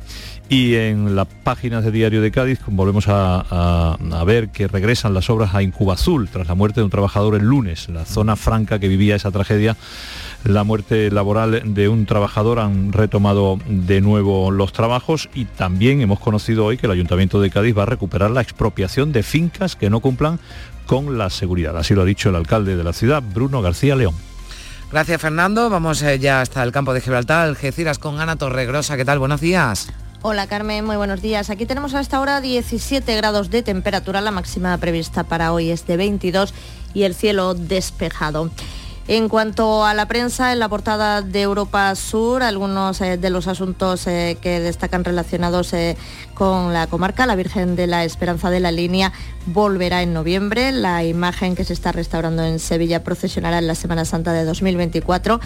y en las páginas de Diario de Cádiz volvemos a, a, ver que regresan las obras a Incubazul tras la muerte de un trabajador el lunes, la zona franca que vivía esa tragedia la muerte laboral de un trabajador han retomado de nuevo los trabajos y también hemos conocido hoy que el Ayuntamiento de Cádiz va a recuperar la expropiación de fincas que no cumplan con la seguridad. Así lo ha dicho el alcalde de la ciudad, Bruno García León. Gracias Fernando. Vamos eh, ya hasta el campo de Gibraltar, Algeciras con Ana Torregrosa. ¿Qué tal? Buenos días. Hola Carmen, muy buenos días. Aquí tenemos a esta hora 17 grados de temperatura, la máxima prevista para hoy es de 22 y el cielo despejado. En cuanto a la prensa, en la portada de Europa Sur, algunos eh, de los asuntos eh, que destacan relacionados eh, con la comarca, la Virgen de la Esperanza de la Línea volverá en noviembre. La imagen que se está restaurando en Sevilla procesionará en la Semana Santa de 2024.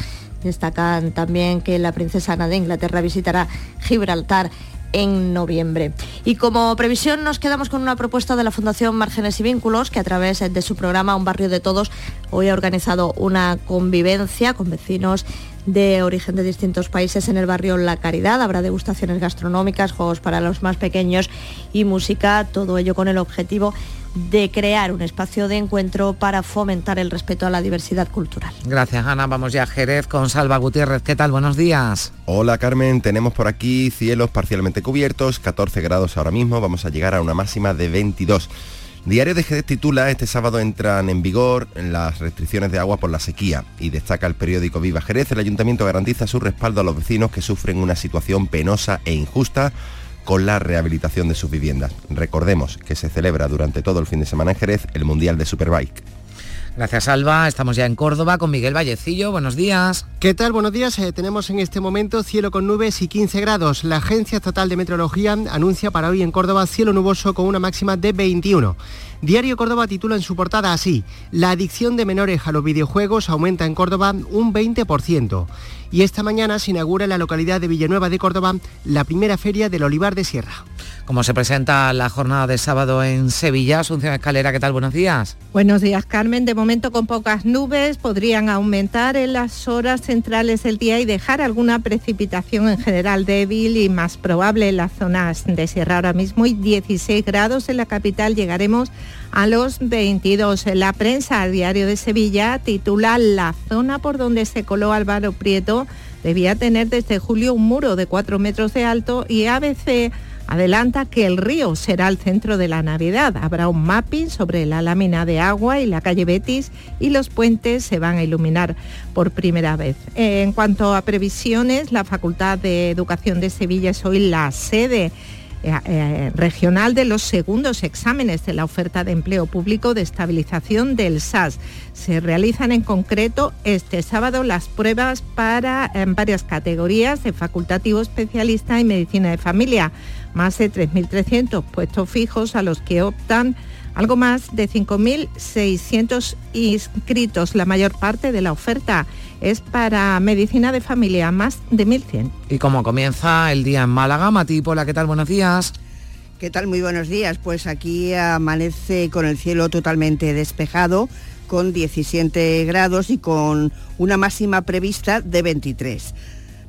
Destacan también que la princesa Ana de Inglaterra visitará Gibraltar en noviembre. Y como previsión nos quedamos con una propuesta de la Fundación Márgenes y Vínculos, que a través de su programa Un Barrio de Todos hoy ha organizado una convivencia con vecinos de origen de distintos países en el barrio La Caridad. Habrá degustaciones gastronómicas, juegos para los más pequeños y música, todo ello con el objetivo de crear un espacio de encuentro para fomentar el respeto a la diversidad cultural. Gracias Ana, vamos ya a Jerez con Salva Gutiérrez. ¿Qué tal? Buenos días. Hola Carmen, tenemos por aquí cielos parcialmente cubiertos, 14 grados ahora mismo, vamos a llegar a una máxima de 22. Diario de Jerez titula, este sábado entran en vigor las restricciones de agua por la sequía y destaca el periódico Viva Jerez, el ayuntamiento garantiza su respaldo a los vecinos que sufren una situación penosa e injusta con la rehabilitación de sus viviendas. Recordemos que se celebra durante todo el fin de semana en Jerez el Mundial de Superbike. Gracias Alba, estamos ya en Córdoba con Miguel Vallecillo, buenos días. ¿Qué tal? Buenos días, eh, tenemos en este momento cielo con nubes y 15 grados. La Agencia Estatal de Meteorología anuncia para hoy en Córdoba cielo nuboso con una máxima de 21. Diario Córdoba titula en su portada así, la adicción de menores a los videojuegos aumenta en Córdoba un 20%. Y esta mañana se inaugura en la localidad de Villanueva de Córdoba la primera feria del Olivar de Sierra. Como se presenta la jornada de sábado en Sevilla, Asunción Escalera, ¿qué tal? Buenos días. Buenos días, Carmen. De momento con pocas nubes, podrían aumentar en las horas centrales del día y dejar alguna precipitación en general débil y más probable en las zonas de Sierra ahora mismo y 16 grados en la capital llegaremos a los 22. La prensa diario de Sevilla titula La zona por donde se coló Álvaro Prieto debía tener desde julio un muro de 4 metros de alto y ABC adelanta que el río será el centro de la Navidad. Habrá un mapping sobre la lámina de agua y la calle Betis y los puentes se van a iluminar por primera vez. En cuanto a previsiones, la Facultad de Educación de Sevilla es hoy la sede eh, regional de los segundos exámenes de la oferta de empleo público de estabilización del SAS. Se realizan en concreto este sábado las pruebas para en varias categorías de facultativo especialista y medicina de familia más de 3.300 puestos fijos a los que optan algo más de 5.600 inscritos. La mayor parte de la oferta es para medicina de familia, más de 1.100. ¿Y cómo comienza el día en Málaga? Mati Pola, ¿qué tal? Buenos días. ¿Qué tal? Muy buenos días. Pues aquí amanece con el cielo totalmente despejado con 17 grados y con una máxima prevista de 23.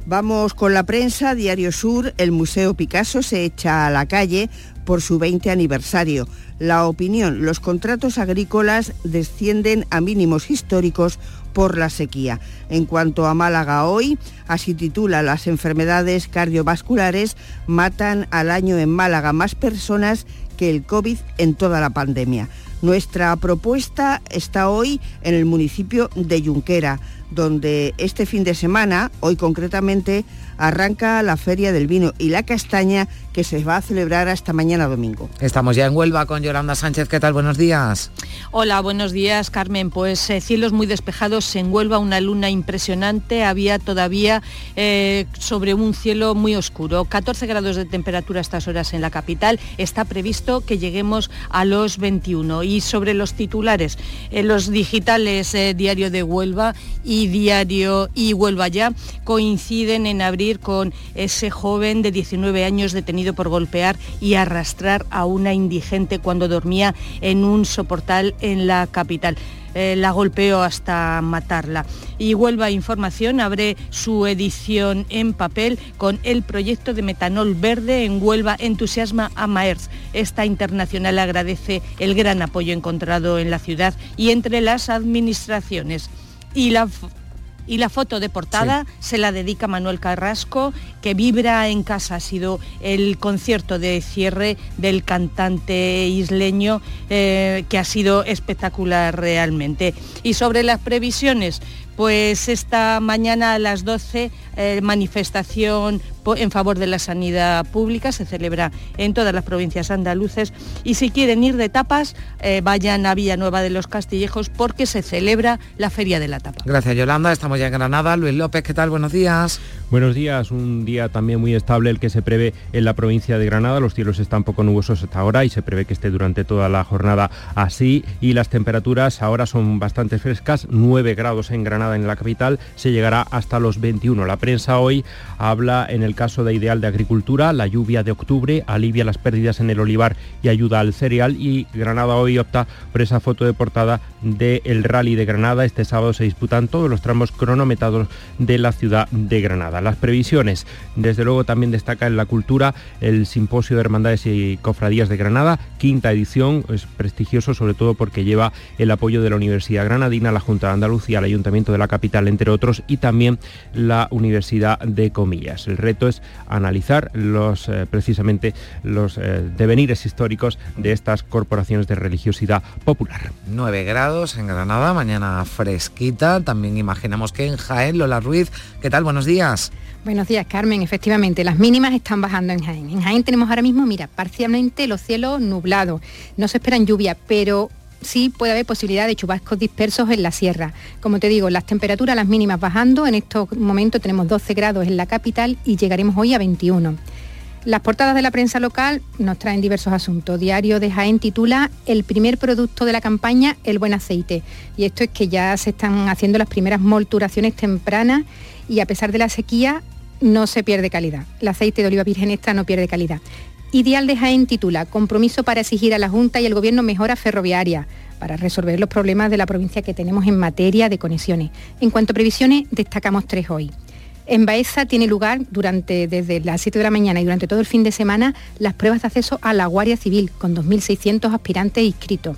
Vamos con la prensa, Diario Sur, el Museo Picasso se echa a la calle por su 20 aniversario. La opinión, los contratos agrícolas descienden a mínimos históricos por la sequía. En cuanto a Málaga hoy, así titula Las enfermedades cardiovasculares matan al año en Málaga más personas que el COVID en toda la pandemia. Nuestra propuesta está hoy en el municipio de Junquera, donde este fin de semana, hoy concretamente, arranca la Feria del Vino y la Castaña que se va a celebrar hasta mañana domingo. Estamos ya en Huelva con Yolanda Sánchez. ¿Qué tal? Buenos días. Hola, buenos días, Carmen. Pues eh, cielos muy despejados en Huelva, una luna impresionante. Había todavía eh, sobre un cielo muy oscuro. 14 grados de temperatura a estas horas en la capital. Está previsto que lleguemos a los 21. Y sobre los titulares, en los digitales eh, Diario de Huelva y Diario y Huelva ya coinciden en abrir con ese joven de 19 años detenido por golpear y arrastrar a una indigente cuando dormía en un soportal en la capital. Eh, la golpeó hasta matarla. Y Huelva Información abre su edición en papel con el proyecto de metanol verde en Huelva entusiasma a Maers. Esta internacional agradece el gran apoyo encontrado en la ciudad y entre las administraciones. Y la y la foto de portada se la dedica Manuel Carrasco, que vibra en casa. Ha sido el concierto de cierre del cantante isleño, eh, que ha sido espectacular realmente. Y sobre las previsiones, pues esta mañana a las 12 eh, manifestación en favor de la sanidad pública se celebra en todas las provincias andaluces y si quieren ir de tapas eh, vayan a Villanueva de los Castillejos porque se celebra la Feria de la Tapa. Gracias Yolanda, estamos ya en Granada. Luis López, ¿qué tal? Buenos días. Buenos días, un día también muy estable el que se prevé en la provincia de Granada. Los cielos están poco nubosos hasta ahora y se prevé que esté durante toda la jornada así y las temperaturas ahora son bastante frescas, 9 grados en Granada en la capital, se llegará hasta los 21. La prensa hoy habla en el caso de Ideal de Agricultura, la lluvia de octubre alivia las pérdidas en el olivar y ayuda al cereal y Granada hoy opta por esa foto de portada del Rally de Granada. Este sábado se disputan todos los tramos cronometrados de la ciudad de Granada. Las previsiones, desde luego también destaca en la cultura el Simposio de Hermandades y Cofradías de Granada, quinta edición, es prestigioso sobre todo porque lleva el apoyo de la Universidad Granadina, la Junta de Andalucía, el Ayuntamiento de la capital, entre otros, y también la Universidad de Comillas. El reto es analizar los, eh, precisamente los eh, devenires históricos de estas corporaciones de religiosidad popular. 9 grados en Granada, mañana fresquita, también imaginamos que en Jaén, Lola Ruiz, ¿qué tal? Buenos días. Buenos días, Carmen. Efectivamente, las mínimas están bajando en Jaén. En Jaén tenemos ahora mismo, mira, parcialmente los cielos nublados. No se esperan lluvia, pero sí puede haber posibilidad de chubascos dispersos en la sierra. Como te digo, las temperaturas, las mínimas bajando. En estos momentos tenemos 12 grados en la capital y llegaremos hoy a 21. Las portadas de la prensa local nos traen diversos asuntos. Diario de Jaén titula El primer producto de la campaña, el buen aceite. Y esto es que ya se están haciendo las primeras molturaciones tempranas y a pesar de la sequía no se pierde calidad. El aceite de oliva virgen extra no pierde calidad. Ideal de Jaén titula Compromiso para exigir a la Junta y el Gobierno mejora ferroviaria para resolver los problemas de la provincia que tenemos en materia de conexiones. En cuanto a previsiones, destacamos tres hoy. En Baeza tiene lugar durante desde las 7 de la mañana y durante todo el fin de semana las pruebas de acceso a la Guardia Civil con 2.600 aspirantes inscritos.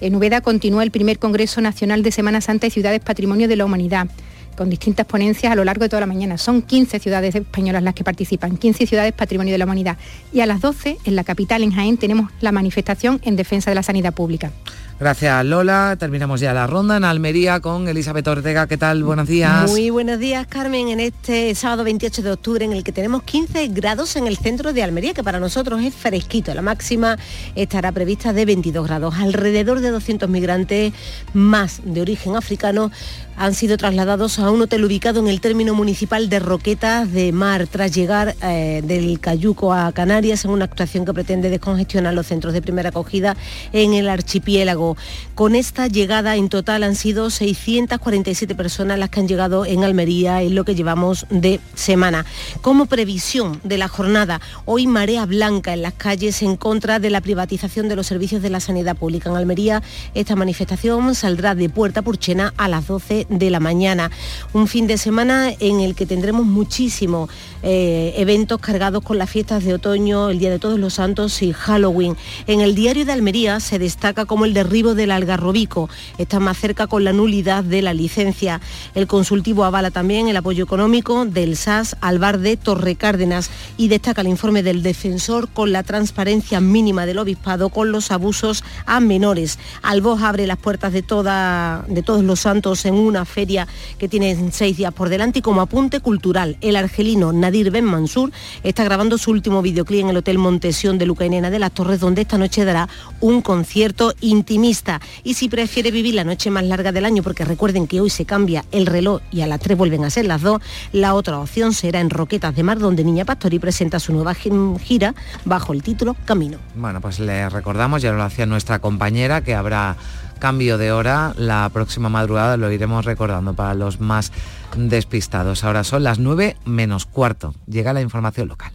En Ubeda continúa el primer Congreso Nacional de Semana Santa y Ciudades Patrimonio de la Humanidad con distintas ponencias a lo largo de toda la mañana. Son 15 ciudades españolas las que participan, 15 ciudades patrimonio de la humanidad. Y a las 12, en la capital, en Jaén, tenemos la manifestación en defensa de la sanidad pública. Gracias Lola. Terminamos ya la ronda en Almería con Elizabeth Ortega. ¿Qué tal? Buenos días. Muy buenos días Carmen en este sábado 28 de octubre en el que tenemos 15 grados en el centro de Almería, que para nosotros es fresquito. La máxima estará prevista de 22 grados. Alrededor de 200 migrantes más de origen africano han sido trasladados a un hotel ubicado en el término municipal de Roquetas de Mar tras llegar eh, del Cayuco a Canarias en una actuación que pretende descongestionar los centros de primera acogida en el archipiélago. Con esta llegada en total han sido 647 personas las que han llegado en Almería en lo que llevamos de semana. Como previsión de la jornada, hoy marea blanca en las calles en contra de la privatización de los servicios de la sanidad pública en Almería. Esta manifestación saldrá de Puerta Purchena a las 12 de la mañana. Un fin de semana en el que tendremos muchísimos eh, eventos cargados con las fiestas de otoño, el Día de Todos los Santos y Halloween. En el diario de Almería se destaca como el derribo del algarrobico. Está más cerca con la nulidad de la licencia. El consultivo avala también el apoyo económico del SAS al bar de Torrecárdenas y destaca el informe del defensor con la transparencia mínima del obispado con los abusos a menores. Albos abre las puertas de, toda, de todos los santos en una feria que tiene seis días por delante y como apunte cultural, el argelino Nadir Ben Mansur está grabando su último videoclip en el Hotel Montesión de Luca y Nena de las Torres, donde esta noche dará un concierto intimista. Y si prefiere vivir la noche más larga del año, porque recuerden que hoy se cambia el reloj y a las tres vuelven a ser las dos, la otra opción será en Roquetas de Mar, donde Niña Pastori presenta su nueva gira bajo el título Camino. Bueno, pues le recordamos, ya lo hacía nuestra compañera, que habrá cambio de hora la próxima madrugada, lo iremos recordando para los más despistados. Ahora son las 9 menos cuarto. Llega la información local.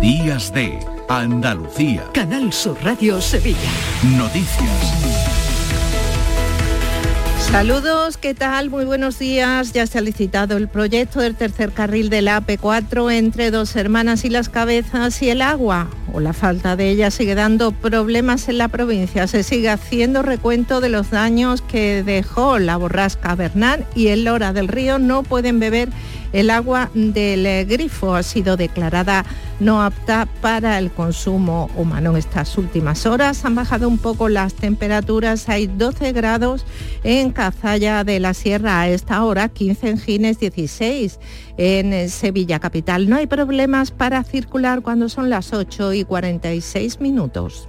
Días de Andalucía. Canal Sur Radio Sevilla. Noticias. Saludos, ¿qué tal? Muy buenos días. Ya se ha licitado el proyecto del tercer carril de la AP4 entre dos hermanas y las cabezas y el agua. O la falta de ella sigue dando problemas en la provincia. Se sigue haciendo recuento de los daños que dejó la borrasca Bernal y el Lora del Río no pueden beber el agua del grifo ha sido declarada no apta para el consumo humano. En estas últimas horas han bajado un poco las temperaturas, hay 12 grados en Cazalla de la Sierra a esta hora, 15 en Gines, 16 en Sevilla Capital. No hay problemas para circular cuando son las 8 y 46 minutos.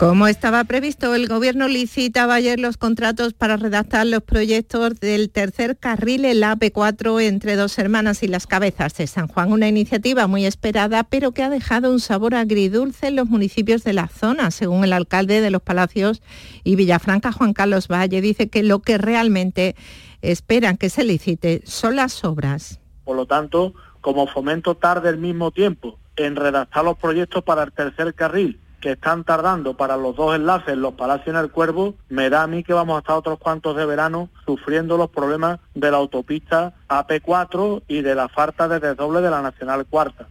Como estaba previsto, el Gobierno licitaba ayer los contratos para redactar los proyectos del tercer carril en la AP4 entre dos hermanas y las cabezas de San Juan, una iniciativa muy esperada, pero que ha dejado un sabor agridulce en los municipios de la zona, según el alcalde de Los Palacios y Villafranca, Juan Carlos Valle, dice que lo que realmente esperan que se licite son las obras. Por lo tanto, como fomento tarde el mismo tiempo en redactar los proyectos para el tercer carril que están tardando para los dos enlaces, los Palacios en el Cuervo, me da a mí que vamos a estar otros cuantos de verano sufriendo los problemas de la autopista AP4 y de la falta de desdoble de la Nacional Cuarta.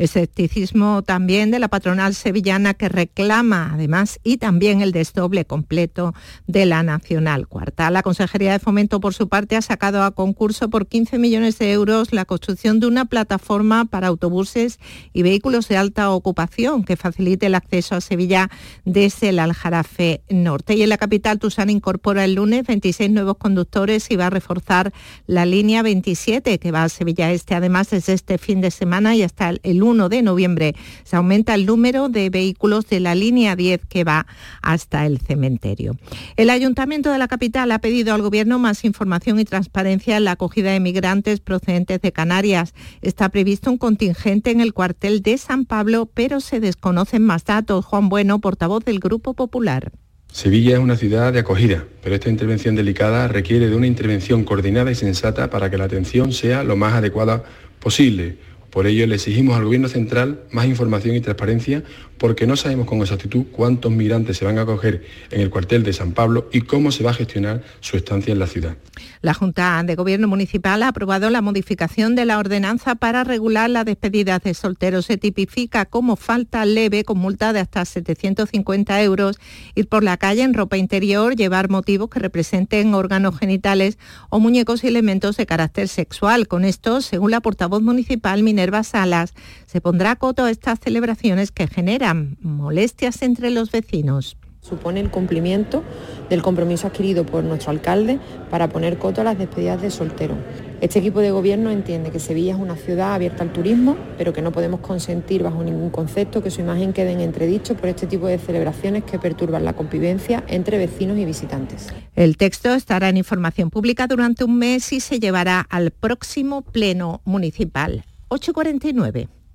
Escepticismo también de la patronal sevillana que reclama además y también el desdoble completo de la Nacional Cuarta. La Consejería de Fomento por su parte ha sacado a concurso por 15 millones de euros la construcción de una plataforma para autobuses y vehículos de alta ocupación que facilite el acceso a Sevilla desde el Aljarafe Norte. Y en la capital Tusan incorpora el lunes 26 nuevos conductores y va a reforzar la línea 27 que va a Sevilla Este. Además, desde este fin de semana y hasta el lunes 1 de noviembre se aumenta el número de vehículos de la línea 10 que va hasta el cementerio. El Ayuntamiento de la capital ha pedido al Gobierno más información y transparencia en la acogida de migrantes procedentes de Canarias. Está previsto un contingente en el cuartel de San Pablo, pero se desconocen más datos. Juan Bueno, portavoz del Grupo Popular. Sevilla es una ciudad de acogida, pero esta intervención delicada requiere de una intervención coordinada y sensata para que la atención sea lo más adecuada posible Por ello le exigimos al Gobierno central más información y transparencia porque no sabemos con exactitud cuántos migrantes se van a acoger en el cuartel de San Pablo y cómo se va a gestionar su estancia en la ciudad. La Junta de Gobierno Municipal ha aprobado la modificación de la ordenanza para regular las despedidas de solteros. Se tipifica como falta leve con multa de hasta 750 euros ir por la calle en ropa interior, llevar motivos que representen órganos genitales o muñecos y elementos de carácter sexual. Con esto, según la portavoz municipal Minerva Salas, se pondrá coto a estas celebraciones que generan molestias entre los vecinos supone el cumplimiento del compromiso adquirido por nuestro alcalde para poner coto a las despedidas de soltero. Este equipo de gobierno entiende que Sevilla es una ciudad abierta al turismo, pero que no podemos consentir bajo ningún concepto que su imagen quede en entredicho por este tipo de celebraciones que perturban la convivencia entre vecinos y visitantes. El texto estará en información pública durante un mes y se llevará al próximo Pleno Municipal. 849.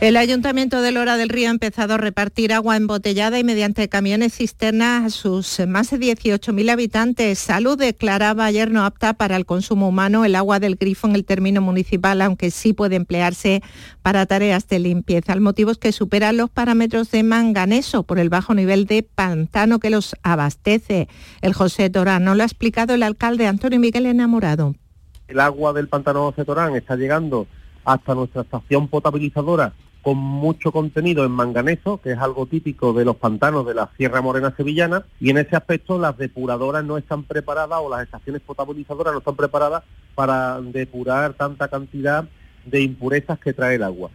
El Ayuntamiento de Lora del Río ha empezado a repartir agua embotellada y mediante camiones cisternas a sus más de 18.000 habitantes. Salud declaraba ayer no apta para el consumo humano el agua del grifo en el término municipal, aunque sí puede emplearse para tareas de limpieza. El motivo es que supera los parámetros de manganeso por el bajo nivel de pantano que los abastece. El José Torán no lo ha explicado el alcalde Antonio Miguel Enamorado. El agua del pantano José Torán está llegando hasta nuestra estación potabilizadora con mucho contenido en manganeso, que es algo típico de los pantanos de la Sierra Morena Sevillana, y en ese aspecto las depuradoras no están preparadas o las estaciones potabilizadoras no están preparadas para depurar tanta cantidad de impurezas que trae el agua.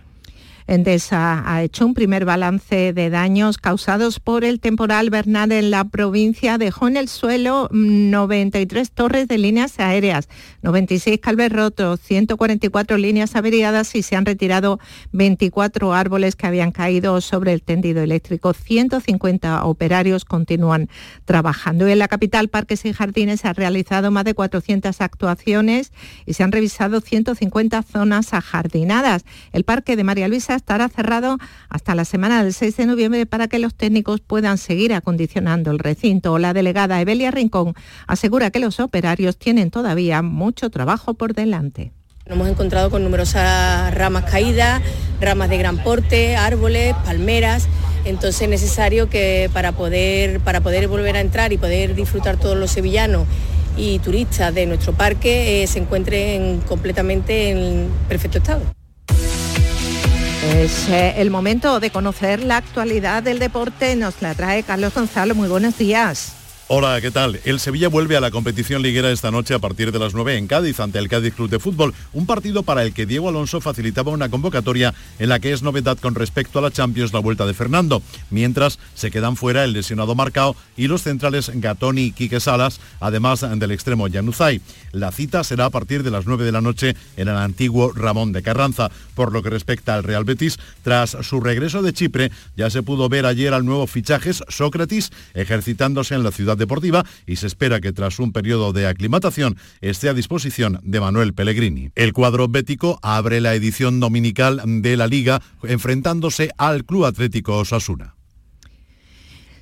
Endesa ha hecho un primer balance de daños causados por el temporal Bernal en la provincia. Dejó en el suelo 93 torres de líneas aéreas, 96 calves rotos, 144 líneas averiadas y se han retirado 24 árboles que habían caído sobre el tendido eléctrico. 150 operarios continúan trabajando. En la capital, Parques y Jardines se han realizado más de 400 actuaciones y se han revisado 150 zonas ajardinadas. El Parque de María Luisa estará cerrado hasta la semana del 6 de noviembre para que los técnicos puedan seguir acondicionando el recinto. La delegada Evelia Rincón asegura que los operarios tienen todavía mucho trabajo por delante. Nos hemos encontrado con numerosas ramas caídas, ramas de gran porte, árboles, palmeras. Entonces es necesario que para poder, para poder volver a entrar y poder disfrutar todos los sevillanos y turistas de nuestro parque eh, se encuentren completamente en perfecto estado. Es eh, el momento de conocer la actualidad del deporte. Nos la trae Carlos Gonzalo. Muy buenos días. Hola, ¿qué tal? El Sevilla vuelve a la competición liguera esta noche a partir de las 9 en Cádiz ante el Cádiz Club de Fútbol, un partido para el que Diego Alonso facilitaba una convocatoria en la que es novedad con respecto a la Champions la vuelta de Fernando, mientras se quedan fuera el lesionado Marcao y los centrales Gatoni y Quique Salas, además del extremo Yanuzay. La cita será a partir de las 9 de la noche en el antiguo Ramón de Carranza. Por lo que respecta al Real Betis, tras su regreso de Chipre, ya se pudo ver ayer al nuevo fichajes Sócrates ejercitándose en la ciudad deportiva y se espera que tras un periodo de aclimatación esté a disposición de Manuel Pellegrini. El cuadro bético abre la edición dominical de la liga enfrentándose al Club Atlético Osasuna.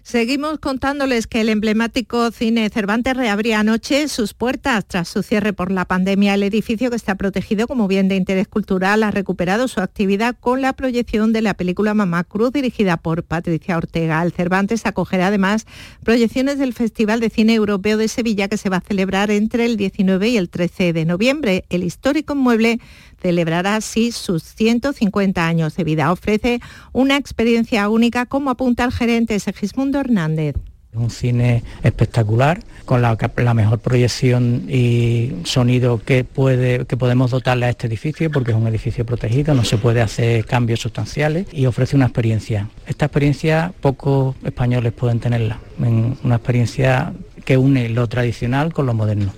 Seguimos contándoles que el emblemático cine Cervantes reabría anoche sus puertas tras su cierre por la pandemia. El edificio que está protegido como bien de interés cultural ha recuperado su actividad con la proyección de la película Mamá Cruz dirigida por Patricia Ortega. El Cervantes acogerá además proyecciones del Festival de Cine Europeo de Sevilla que se va a celebrar entre el 19 y el 13 de noviembre. El histórico inmueble celebrará así sus 150 años de vida. Ofrece una experiencia única, como apunta el gerente Segismundo Hernández. Un cine espectacular, con la, mejor proyección y sonido que, puede, que podemos dotarle a este edificio, porque es un edificio protegido, no se puede hacer cambios sustanciales y ofrece una experiencia. Esta experiencia pocos españoles pueden tenerla, una experiencia que une lo tradicional con lo moderno.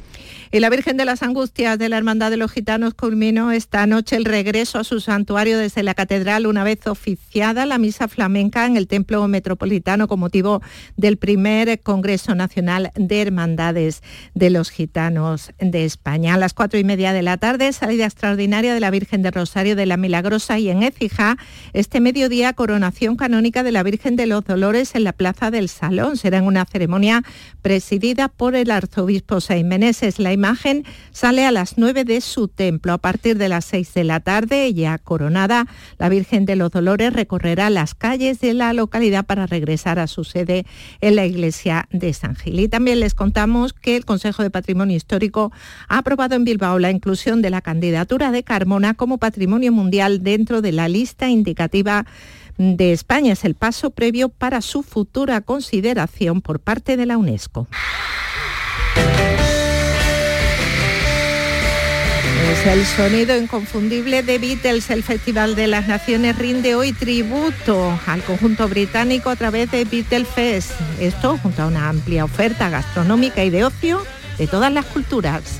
Y la Virgen de las Angustias de la Hermandad de los Gitanos culminó esta noche el regreso a su santuario desde la catedral una vez oficiada la misa flamenca en el Templo Metropolitano con motivo del primer Congreso Nacional de Hermandades de los Gitanos de España. A las cuatro y media de la tarde, salida extraordinaria de la Virgen de Rosario de la Milagrosa y en Écija, este mediodía coronación canónica de la Virgen de los Dolores en la Plaza del Salón. Será en una ceremonia presidida por el arzobispo Saimeneses. La sale a las 9 de su templo. A partir de las 6 de la tarde, ya coronada, la Virgen de los Dolores recorrerá las calles de la localidad para regresar a su sede en la iglesia de San Gil. Y también les contamos que el Consejo de Patrimonio Histórico ha aprobado en Bilbao la inclusión de la candidatura de Carmona como patrimonio mundial dentro de la lista indicativa de España. Es el paso previo para su futura consideración por parte de la UNESCO. Es el sonido inconfundible de Beatles. El Festival de las Naciones rinde hoy tributo al conjunto británico a través de Beatles Fest. Esto junto a una amplia oferta gastronómica y de ocio de todas las culturas.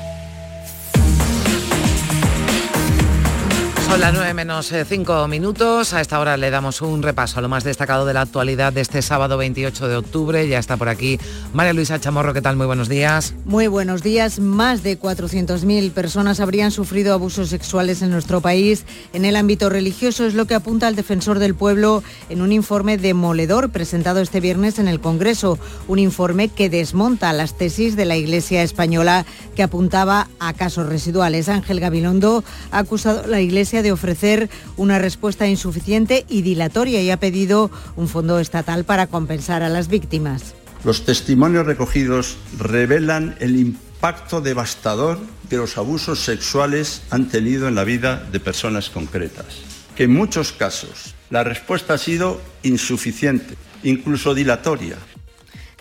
Son las 9 menos 5 eh, minutos. A esta hora le damos un repaso a lo más destacado de la actualidad de este sábado 28 de octubre. Ya está por aquí María Luisa Chamorro. ¿Qué tal? Muy buenos días. Muy buenos días. Más de 400.000 personas habrían sufrido abusos sexuales en nuestro país. En el ámbito religioso es lo que apunta el defensor del pueblo en un informe demoledor presentado este viernes en el Congreso. Un informe que desmonta las tesis de la Iglesia española que apuntaba a casos residuales. Ángel Gabilondo ha acusado a la Iglesia de ofrecer una respuesta insuficiente y dilatoria y ha pedido un fondo estatal para compensar a las víctimas. Los testimonios recogidos revelan el impacto devastador que los abusos sexuales han tenido en la vida de personas concretas. Que en muchos casos la respuesta ha sido insuficiente, incluso dilatoria,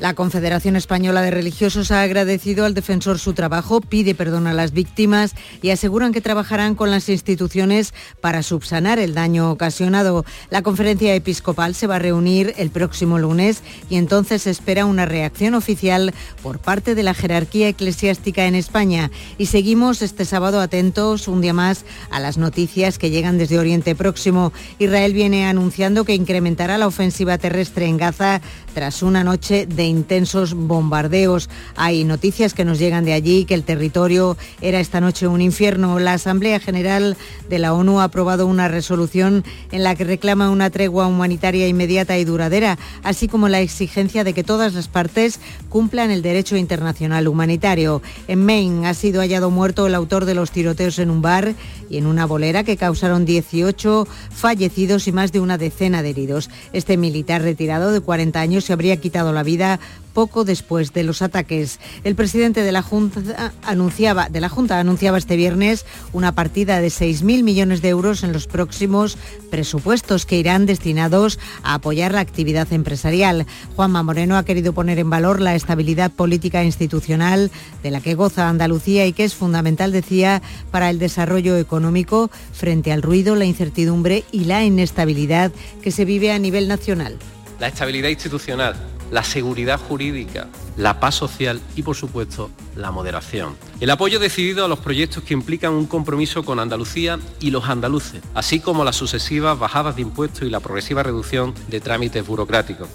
la Confederación Española de Religiosos ha agradecido al defensor su trabajo, pide perdón a las víctimas y aseguran que trabajarán con las instituciones para subsanar el daño ocasionado. La conferencia episcopal se va a reunir el próximo lunes y entonces se espera una reacción oficial por parte de la jerarquía eclesiástica en España. Y seguimos este sábado atentos un día más a las noticias que llegan desde Oriente Próximo. Israel viene anunciando que incrementará la ofensiva terrestre en Gaza tras una noche de intensos bombardeos. Hay noticias que nos llegan de allí que el territorio era esta noche un infierno. La Asamblea General de la ONU ha aprobado una resolución en la que reclama una tregua humanitaria inmediata y duradera, así como la exigencia de que todas las partes cumplan el derecho internacional humanitario. En Maine ha sido hallado muerto el autor de los tiroteos en un bar y en una bolera que causaron 18 fallecidos y más de una decena de heridos. Este militar retirado de 40 años se habría quitado la vida poco después de los ataques. El presidente de la Junta anunciaba, de la Junta anunciaba este viernes una partida de 6.000 millones de euros en los próximos presupuestos que irán destinados a apoyar la actividad empresarial. Juanma Moreno ha querido poner en valor la estabilidad política e institucional de la que goza Andalucía y que es fundamental, decía, para el desarrollo económico frente al ruido, la incertidumbre y la inestabilidad que se vive a nivel nacional. La estabilidad institucional la seguridad jurídica, la paz social y, por supuesto, la moderación. El apoyo decidido a los proyectos que implican un compromiso con Andalucía y los andaluces, así como las sucesivas bajadas de impuestos y la progresiva reducción de trámites burocráticos.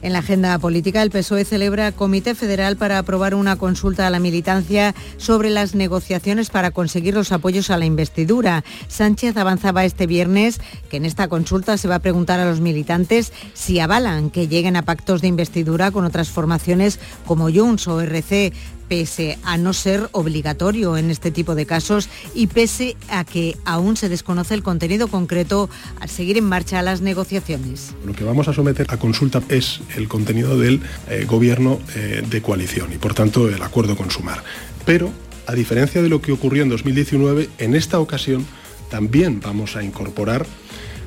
En la agenda política, el PSOE celebra Comité Federal para aprobar una consulta a la militancia sobre las negociaciones para conseguir los apoyos a la investidura. Sánchez avanzaba este viernes que en esta consulta se va a preguntar a los militantes si avalan que lleguen a pactos de investidura con otras formaciones como Junts o RC pese a no ser obligatorio en este tipo de casos y pese a que aún se desconoce el contenido concreto al seguir en marcha las negociaciones. Lo que vamos a someter a consulta es el contenido del eh, gobierno eh, de coalición y por tanto el acuerdo con Sumar. Pero, a diferencia de lo que ocurrió en 2019, en esta ocasión también vamos a incorporar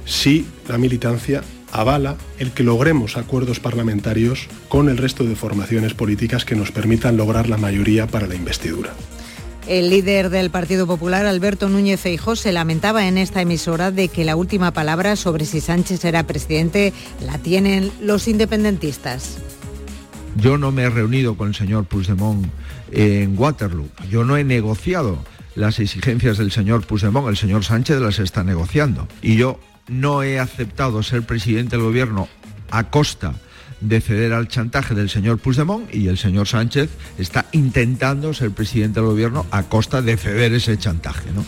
si la militancia avala el que logremos acuerdos parlamentarios con el resto de formaciones políticas que nos permitan lograr la mayoría para la investidura. El líder del Partido Popular, Alberto Núñez Feijóo, se lamentaba en esta emisora de que la última palabra sobre si Sánchez será presidente la tienen los independentistas. Yo no me he reunido con el señor Puigdemont en Waterloo. Yo no he negociado las exigencias del señor Puigdemont. El señor Sánchez las está negociando. Y yo no he aceptado ser presidente del gobierno a costa de ceder al chantaje del señor Puigdemont y el señor Sánchez está intentando ser presidente del gobierno a costa de ceder ese chantaje, ¿no?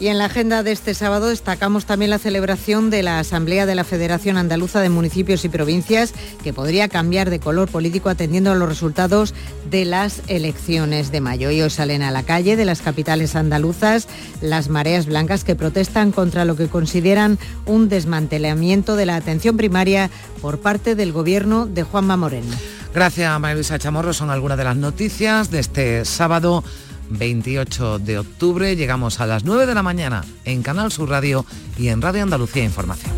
Y en la agenda de este sábado destacamos también la celebración de la Asamblea de la Federación Andaluza de Municipios y Provincias, que podría cambiar de color político atendiendo a los resultados de las elecciones de mayo. Y hoy salen a la calle de las capitales andaluzas las mareas blancas que protestan contra lo que consideran un desmantelamiento de la atención primaria por parte del gobierno de Juanma Moreno. Gracias, María Luisa Chamorro. Son algunas de las noticias de este sábado 28 de octubre. Llegamos a las 9 de la mañana en Canal Sur Radio y en Radio Andalucía Información.